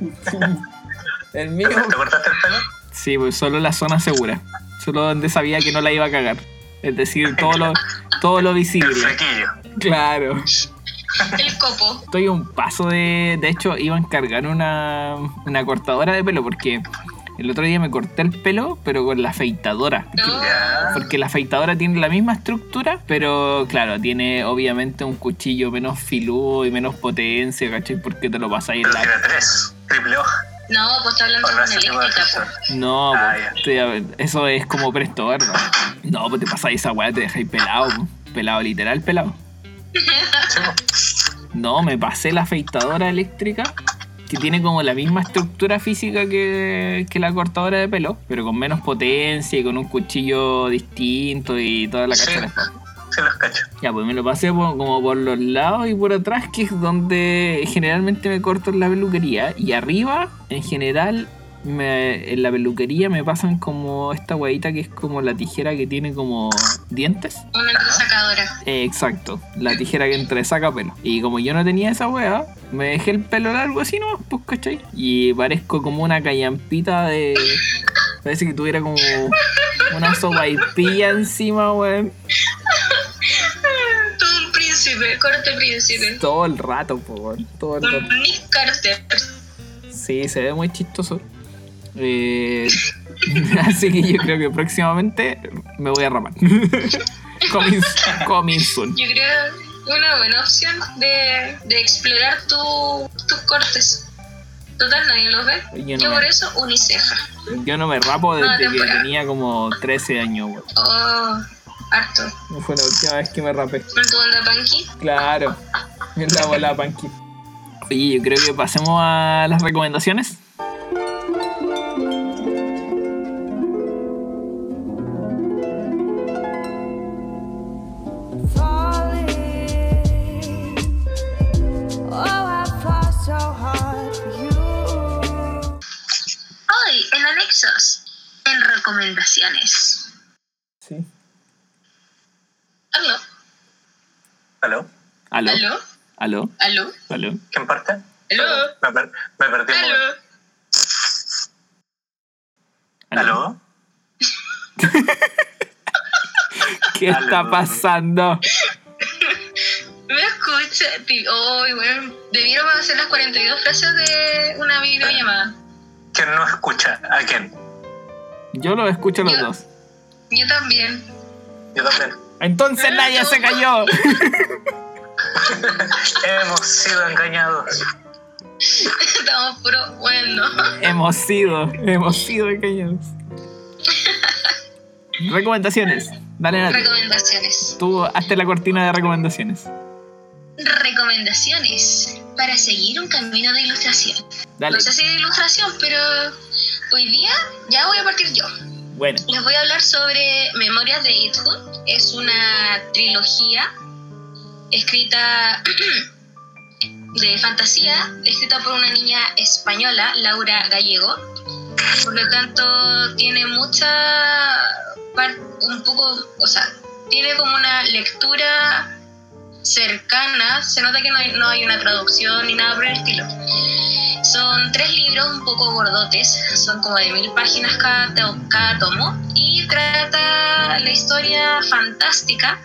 El mío. ¿Te cortaste el pelo? Sí, pues solo la zona segura. Solo donde sabía que no la iba a cagar. Es decir, todo lo, todo lo El visible. flequillo. Claro. El copo. Estoy a un paso de. De hecho, iba a encargar una, una cortadora de pelo porque el otro día me corté el pelo, pero con la afeitadora. No. Porque la afeitadora tiene la misma estructura, pero claro, tiene obviamente un cuchillo menos filudo y menos potencia, ¿cachai? Porque te lo pasáis en la. tiene tres. Triple. No, pues está hablando Con eléctrica. po. No, Ah, a- eso es como presto, ¿verdad? No, pues te pasáis esa weá, te dejáis pelado, po. pelado, literal pelado. Sí, po. No, me pasé la afeitadora eléctrica, que tiene como la misma estructura física que, que la cortadora de pelo, pero con menos potencia y con un cuchillo distinto y toda la Sí. cacha de Sí, los cacho. Ya, pues me lo pasé por- como por los lados y por atrás, que es donde generalmente me corto en la peluquería. Y arriba, en general, me- en la peluquería me pasan como esta huevita que es como la tijera que tiene como dientes. Una entresacadora. Eh, exacto, la tijera que entresaca pelo. Y como yo no tenía esa hueá, me dejé el pelo largo así nomás, pues, ¿cachai? Y parezco como una callampita de... Parece que tuviera como una sopaipilla encima, weón. Príncipe, corte príncipe. Todo el rato, po, weón. Todo el rato. Sí, se ve muy chistoso. Eh, así que yo creo que próximamente me voy a rapar. coming, coming soon. Yo creo una buena opción de, de explorar tu- tus cortes. Total, nadie los ve. Yo por eso, uniceja. Yo no me rapo desde que tenía como 13 años. Oh, harto. No fue la última vez que me rapé. ¿Con tu onda punky? Claro. Es la bola punky. Oye, yo creo que pasemos a las recomendaciones. Hoy, en anexos, en recomendaciones. ¿Aló? ¿Aló? ¿Aló? ¿Aló? ¿Aló? ¿Aló? ¿Aló? ¿Quién parte? ¿Aló? Me, per- me perdí un ¿Aló? momento. ¿Aló? ¿Qué está pasando? ¿Me escucha? Ti- Ay, bueno, debiéramos hacer las 42 frases de una videollamada. ¿Quién no escucha? ¿A quién? Yo lo escucho a los Yo- dos. Yo también. Yo también. Entonces nadie se cayó. Hemos sido engañados. Estamos puro bueno. hemos sido, hemos sido engañados. Recomendaciones. Dale, Nati. Recomendaciones. Tú hazte la cortina de recomendaciones. Recomendaciones para seguir un camino de ilustración. Dale. No sé si de ilustración, pero hoy día ya voy a partir yo. Les voy a hablar sobre Memorias de Idhun. Es una trilogía escrita de fantasía, escrita por una niña española, Laura Gallego. Por lo tanto, tiene mucha un poco, o sea, tiene como una lectura cercana. Se nota que no hay, no hay una traducción ni nada por el estilo. Son tres libros un poco gordotes, son como de mil páginas cada, cada tomo y trata la historia fantástica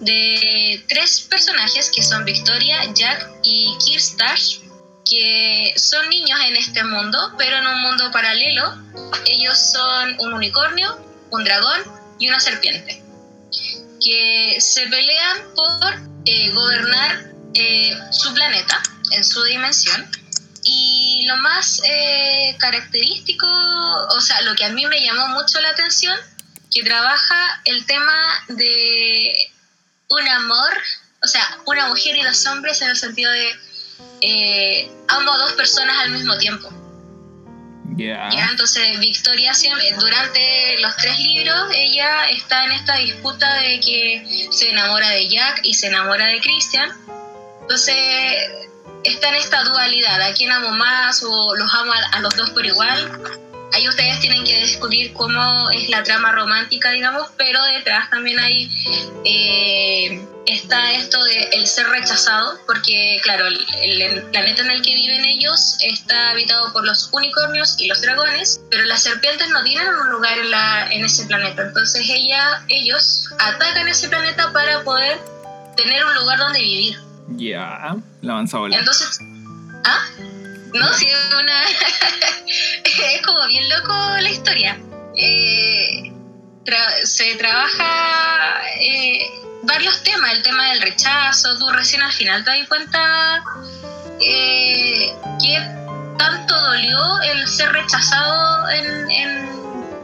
de tres personajes que son Victoria, Jack y Kirstash, que son niños en este mundo, pero en un mundo paralelo. Ellos son un unicornio, un dragón y una serpiente, que se pelean por eh, gobernar eh, su planeta en su dimensión. Y lo más eh, característico, o sea, lo que a mí me llamó mucho la atención, que trabaja el tema de un amor, o sea, una mujer y dos hombres en el sentido de eh, dos personas al mismo tiempo. Ya. ¿ya? Entonces, Victoria, siempre- durante los tres libros, ella está en esta disputa de que se enamora de Jack y se enamora de Christian. Entonces, está en esta dualidad, a quién amo más o los amo a, a los dos por igual. Ahí ustedes tienen que descubrir cómo es la trama romántica, digamos, pero detrás también hay eh, está esto de el ser rechazado, porque claro, el, el planeta en el que viven ellos está habitado por los unicornios y los dragones, pero las serpientes no tienen un lugar en, la, en ese planeta, entonces ella, ellos atacan ese planeta para poder tener un lugar donde vivir. Ya, la avanza bola. Entonces, ¿ah? No, sí, es una. es como bien loco la historia. Eh, se trabaja eh, varios temas, el tema del rechazo. Tú recién al final te das cuenta eh, qué tanto dolió el ser rechazado en,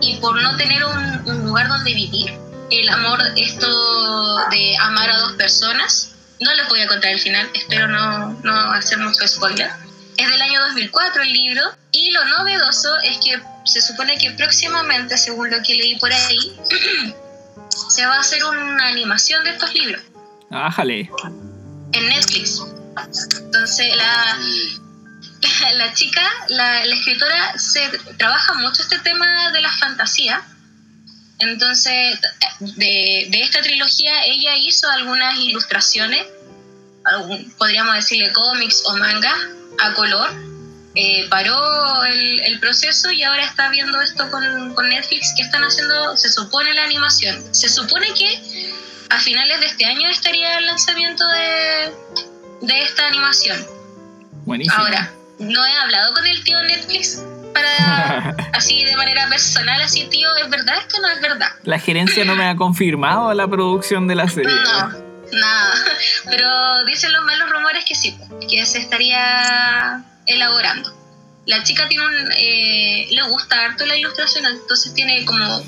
y por no tener un, un lugar donde vivir. El amor, esto de amar a dos personas. No les voy a contar el final, espero no, no hacer mucho spoiler. Es del año 2004 el libro y lo novedoso es que se supone que próximamente, según lo que leí por ahí, se va a hacer una animación de estos libros Ájale. en Netflix. Entonces la, la chica, la, la escritora, se trabaja mucho este tema de la fantasía. Entonces, de, de esta trilogía, ella hizo algunas ilustraciones, algún- podríamos decirle cómics o manga a color. Eh, paró el, el proceso y ahora está viendo esto con, con Netflix que están haciendo, se supone la animación. Se supone que a finales de este año estaría el lanzamiento de, de esta animación. Buenísimo. Ahora, no he hablado con el tío Netflix para así de manera personal, así tío, ¿es verdad esto no es verdad? La gerencia no me ha confirmado la producción de la serie. No, nada. Pero dicen los malos rumores que sí, que se estaría elaborando. La chica tiene un, eh, le gusta harto la ilustración, entonces tiene como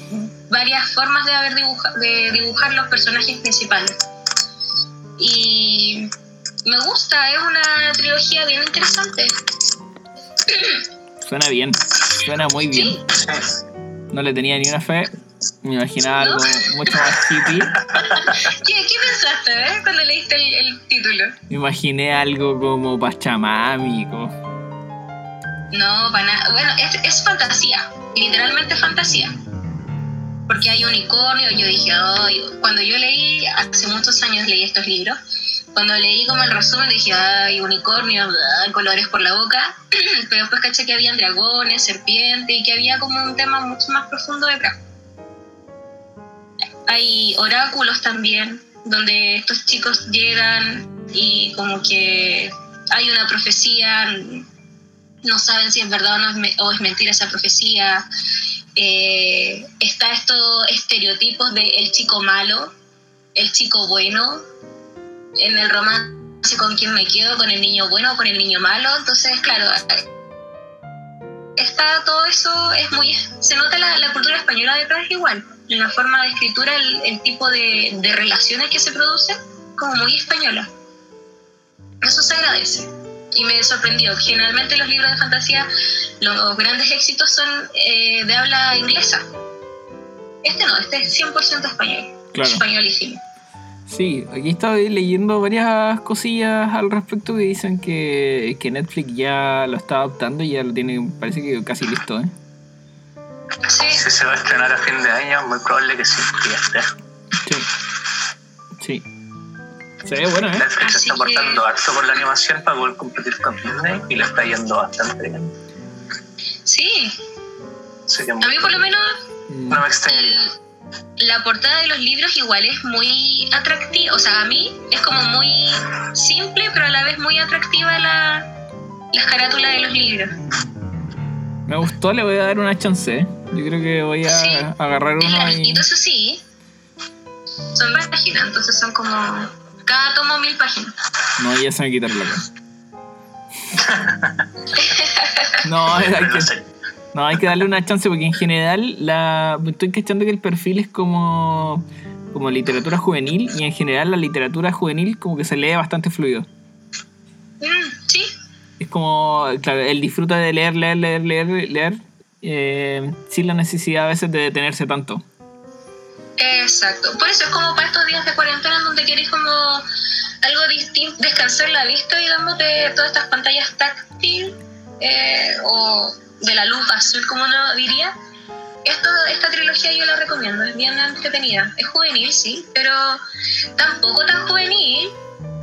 varias formas de, haber dibuja- de dibujar los personajes principales. Y me gusta, es una trilogía bien interesante. Suena bien. Suena muy bien. Sí, No le tenía ni una fe. Me imaginaba ¿No? algo mucho más hippie. ¿Qué, qué pensaste eh, cuando leíste el, el título? Me imaginé algo como pachamámico. No, para nada. Bueno, es, es fantasía, literalmente fantasía. Porque hay unicornio, yo dije, ay, cuando yo leí, hace muchos años leí estos libros, cuando leí como el resumen dije, ay, unicornio, ah, colores por la boca, pero después caché que habían dragones, serpientes y que había como un tema mucho más profundo detrás. Hay oráculos también, donde estos chicos llegan y como que hay una profecía, no saben si es verdad o, no es, mentira esa profecía. Eh, está estos estereotipos de el chico malo, el chico bueno, en el romance con quién me quedo, con el niño bueno o con el niño malo. Entonces, claro, está todo eso, es muy, se nota la, cultura española detrás igual, la forma de escritura, el, el tipo de, de relaciones que se producen, como muy española. Eso se agradece y me sorprendió. Generalmente los libros de fantasía, los grandes éxitos son eh, de habla inglesa. Este no, este es 100% español. Claro. Españolísimo. Sí, aquí estaba leyendo varias cosillas al respecto que dicen que, que Netflix ya lo está adaptando y ya lo tiene, parece que casi listo, ¿eh? Sí, Si se va a estrenar a fin de año, es muy probable que sí, que esté. Sí. Sí. Se ve bueno, ¿eh? Netflix Así está que- aportando harto por la animación para poder competir con Disney y le está yendo bastante bien. sí. Así que A mí por lo menos no me extrañaría. la portada de los libros igual es muy atractiva. O sea, a mí es como muy simple, pero a la vez muy atractiva la, las carátulas de los libros. Me gustó, le voy a dar una chance. ¿eh? Yo creo que voy a Sí. agarrar uno y... eso sí. Son páginas, entonces son como. Cada tomo mil páginas. No, ya se me quitaron la cosa. No, hay que, no, hay que darle una chance porque en general la, estoy cachando que el perfil es como, como literatura juvenil y en general la literatura juvenil como que se lee bastante fluido. Es como, claro, él disfruta de leer, leer, leer, leer, leer, eh, sin la necesidad a veces de detenerse tanto. exacto. Por eso es como para estos días de cuarentena en donde queréis como algo distinto, descansar la vista, digamos, de todas estas pantallas táctil eh, o de la lupa azul, como uno diría, esto, esta trilogía yo la recomiendo, es bien entretenida. Es juvenil, sí, pero tampoco tan juvenil.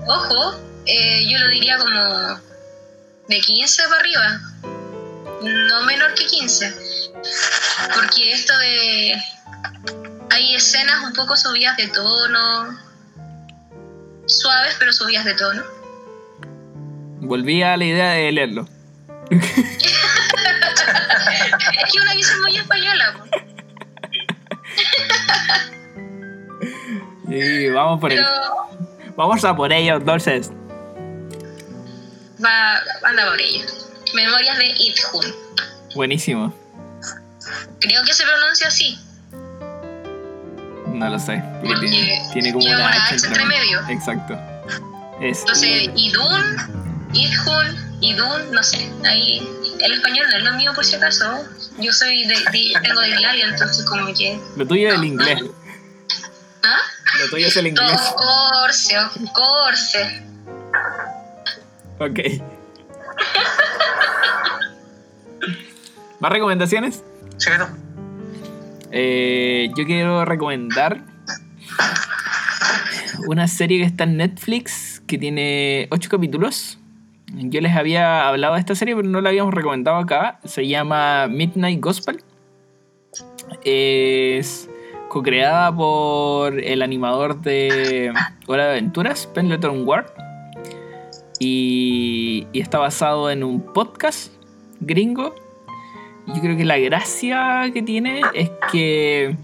Ojo, eh, yo lo diría como de 15 para arriba, no menor que 15. Porque esto de... Hay escenas un poco subidas de tono, suaves pero subidas de tono. Volví a la idea de leerlo. Es que una visión muy española. Y vamos por Pero ello. Vamos a por ello, entonces. Va, anda por ello. Memorias de Ithun. Buenísimo. Creo que se pronuncia así. No lo sé. porque Tiene, tiene como una H H entre medio. Exacto. Es Entonces, Idun, Idhun, Idun, no sé. Ahí, el español no es lo mío por si acaso. Yo soy de, de- tengo de Glalia, entonces como que... lo tuyo es el inglés. ¿Ah? Lo tuyo es el inglés. Corse, corse. Ok. ¿Más recomendaciones? Chiquito. Eh, yo quiero recomendar una serie que está en Netflix que tiene 8 capítulos. Yo les había hablado de esta serie, pero no la habíamos recomendado acá. Se llama Midnight Gospel. Es co-creada por el animador de Hora de Aventuras, Pendleton Ward. Y, y está basado en un podcast gringo yo creo que la gracia que tiene es que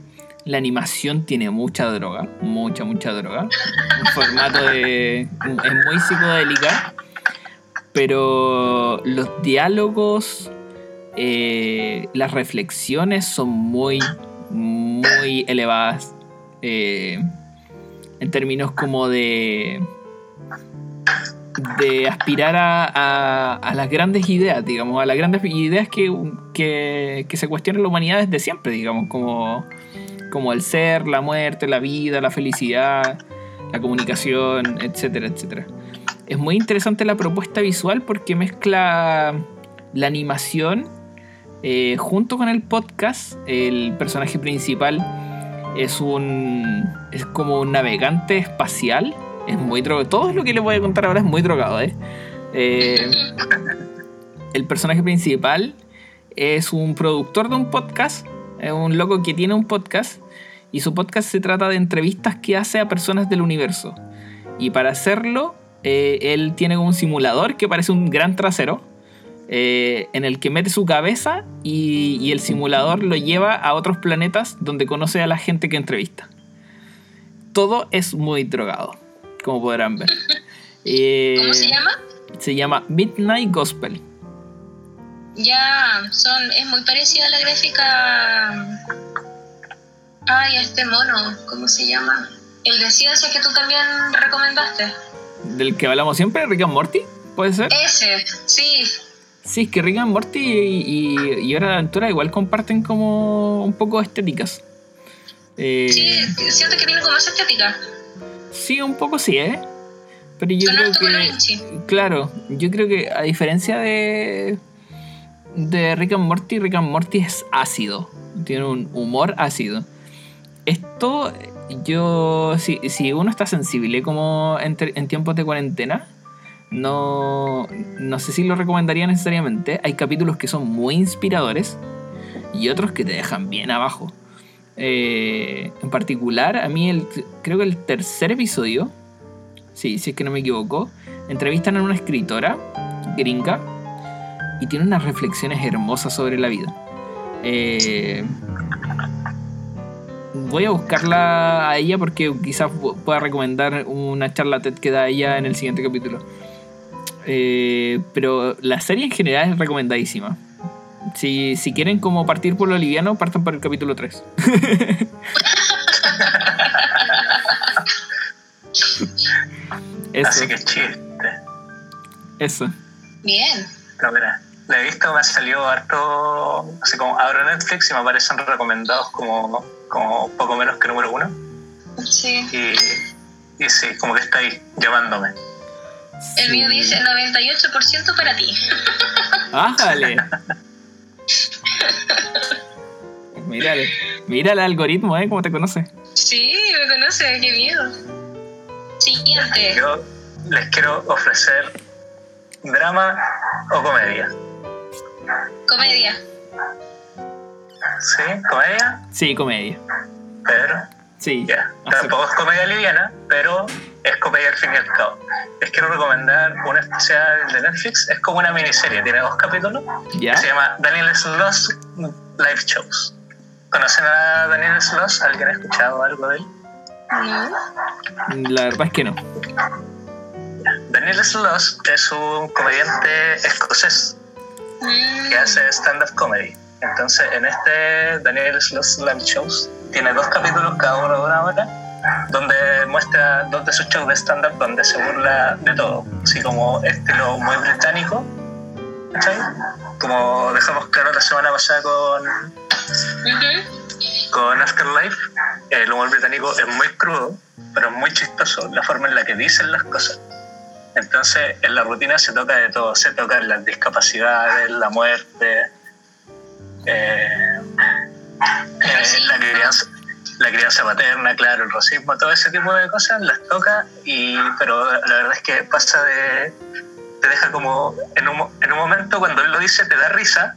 la animación tiene mucha droga, mucha, mucha droga. Un formato de. es muy psicodélica, pero los diálogos, eh, las reflexiones son muy, muy elevadas. eh, en términos como de de aspirar a, a- a las grandes ideas, digamos, a las grandes ideas que, que, que se cuestionan la humanidad desde siempre, digamos, como, como el ser, la muerte, la vida, la felicidad, la comunicación, etcétera, etcétera. Es muy interesante la propuesta visual porque mezcla la animación eh, junto con el podcast. El personaje principal es un. es como un navegante espacial. Es muy drogado. Todo lo que les voy a contar ahora es muy drogado, ¿eh? Eh, el personaje principal es un productor de un podcast. Es un loco que tiene un podcast. Y su podcast se trata de entrevistas que hace a personas del universo. Y para hacerlo, eh, él tiene un simulador que parece un gran trasero. eh, en el que mete su cabeza y, y el simulador lo lleva a otros planetas donde conoce a la gente que entrevista. Todo es muy drogado, como podrán ver. Eh, ¿Cómo se llama? Se llama Midnight Gospel. Ya, son, es muy parecida a la gráfica. Ay, a este mono, ¿cómo se llama? El de ciencia que tú también recomendaste. Del que hablamos siempre, Rick and Morty, ¿puede ser? Ese, sí. Sí, es que Rick and Morty y, y, y Hora de Aventura igual comparten como un poco estéticas. Eh, Sí, siento que tiene como esa estética. Sí, un poco sí, ¿eh? Pero yo Son creo que... Claro, yo creo que a diferencia de, de Rick and Morty, Rick and Morty es ácido. Tiene un humor ácido. Esto, yo, si, si uno está sensible como en, en tiempos de cuarentena, no, no sé si lo recomendaría necesariamente. Hay capítulos que son muy inspiradores y otros que te dejan bien abajo. Eh, en particular, a mí el, creo que el tercer episodio, sí, si es que no me equivoco, entrevistan a una escritora gringa y tiene unas reflexiones hermosas sobre la vida. Eh, voy a buscarla a ella porque quizás pu- pueda recomendar una charla TED que da ella en el siguiente capítulo. Eh, pero la serie en general es recomendadísima. Si, si quieren como partir por lo liviano, partan por el capítulo 3. Así eso, que chiste. eso. Bien. No, mira, la he visto, me ha salido harto. Así como abro Netflix y me aparecen recomendados como, como poco menos que número uno. Sí. Y, y sí, como que está ahí llamándome. El mío dice 98% para ti. Ájale. Mírale. Mira el algoritmo, ¿eh? ¿Cómo te conoce? Sí, me conoce, qué miedo. Siguiente. Yo les quiero ofrecer drama o comedia. Comedia. ¿Sí? ¿Comedia? Sí, comedia. Pedro. Sí. Ya. Tampoco es comedia liviana, pero es comedia al fin y al cabo. Les quiero recomendar un especial de Netflix. Es como una miniserie, tiene dos capítulos. Se llama Daniel Sloss Live Shows. ¿Conocen a Daniel Sloss? ¿Alguien ha escuchado algo de él? No. La verdad es que no. Daniel Sloss es un comediante escocés que hace stand-up comedy. Entonces, en este Daniel Sloss Live Shows tiene dos capítulos, cada uno de una hora, donde muestra dos de sus shows de stand-up donde se burla de todo, así como estilo muy británico, ¿cachai? Como dejamos claro la semana pasada con, Ujú. con Afterlife, el humor británico es muy crudo, pero es muy chistoso la forma en la que dicen las cosas. Entonces, en la rutina se toca de todo, se tocan las discapacidades, la muerte, eh, eh, la, crianza, la crianza paterna, claro, el racismo, todo ese tipo de cosas las toca, y, pero la verdad es que pasa de... te deja como, en un, en un momento cuando él lo dice te da risa,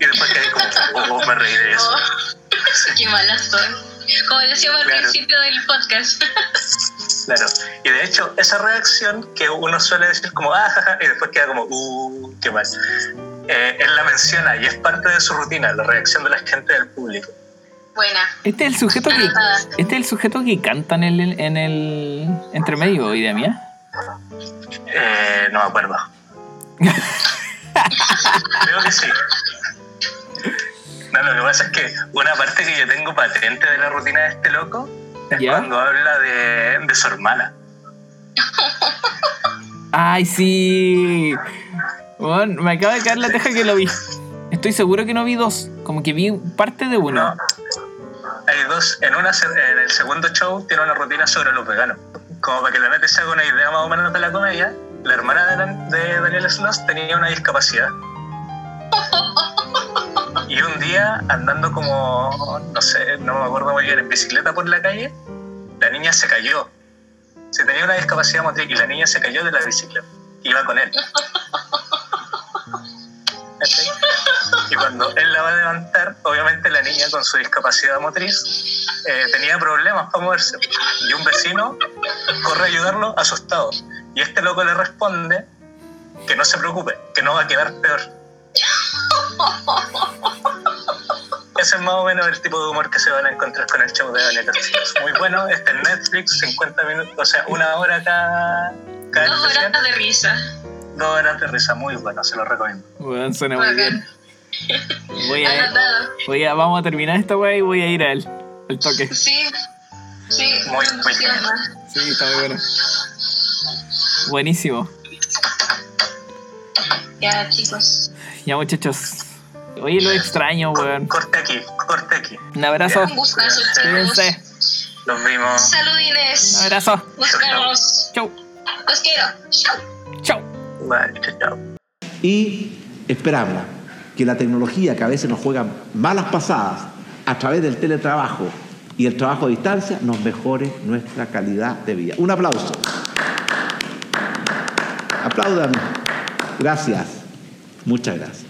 y después quedas como, oh, me reí de eso. Oh, qué malas son. Como decíamos al principio del podcast. Claro. Y de hecho, esa reacción que uno suele decir como, ah, jaja, y después queda como, uh, qué mal. Eh, él la menciona y es parte de su rutina, la reacción de la gente del público. Buena. Este es el sujeto que. Este es el sujeto que canta en el, en el entremedio, idea mía. Eh, no me acuerdo. Creo que sí. No, lo que pasa es que una parte que yo tengo patente de la rutina de este loco es ¿Ya? cuando habla de, de su hermana. Ay, sí. Bueno, me acaba de caer la teja que lo vi. Estoy seguro que no vi dos. Como que vi parte de uno. No. Dos. En, una, en el segundo show tiene una rutina sobre los veganos. Como para que la neta se haga una idea más o menos de la comedia, la hermana de, de Daniel Sloss tenía una discapacidad. Y un día, andando como, no sé, no me acuerdo muy bien, en bicicleta por la calle, la niña se cayó. Se tenía una discapacidad motriz y la niña se cayó de la bicicleta. Iba con él. ¿Cachai? Y cuando él la va a levantar, obviamente la niña con su discapacidad motriz eh, tenía problemas para moverse. Y un vecino corre a ayudarlo asustado. Y este loco le responde que no se preocupe, que no va a quedar peor. Ese es más o menos el tipo de humor que se van a encontrar con el show de Daniel Castillos. Muy bueno, está en Netflix, 50 minutos, o sea, una hora cada, cada Dos especial. horas de risa. Dos horas de risa, muy bueno, se lo recomiendo. Weón, suena muy bien. Voy a, Anotado. voy a, vamos a terminar esta weá y voy a ir al, al toque. Sí. Sí, Muy, muy emociona. Sí, está muy bueno. Buenísimo. Ya, chicos. Ya, muchachos. Oye, lo extraño, weón. Corte aquí, corte aquí. Un abrazo. Un gustazo. Cuídense. Los vimos. Saludines. Un abrazo. Nos vemos. Chau. Los quiero. Chau. Bye, chao, chao. Y esperamos que la tecnología que a veces nos juega malas pasadas a través del teletrabajo y el trabajo a distancia nos mejore nuestra calidad de vida. Un aplauso. Apláudame. Gracias. Muchas gracias.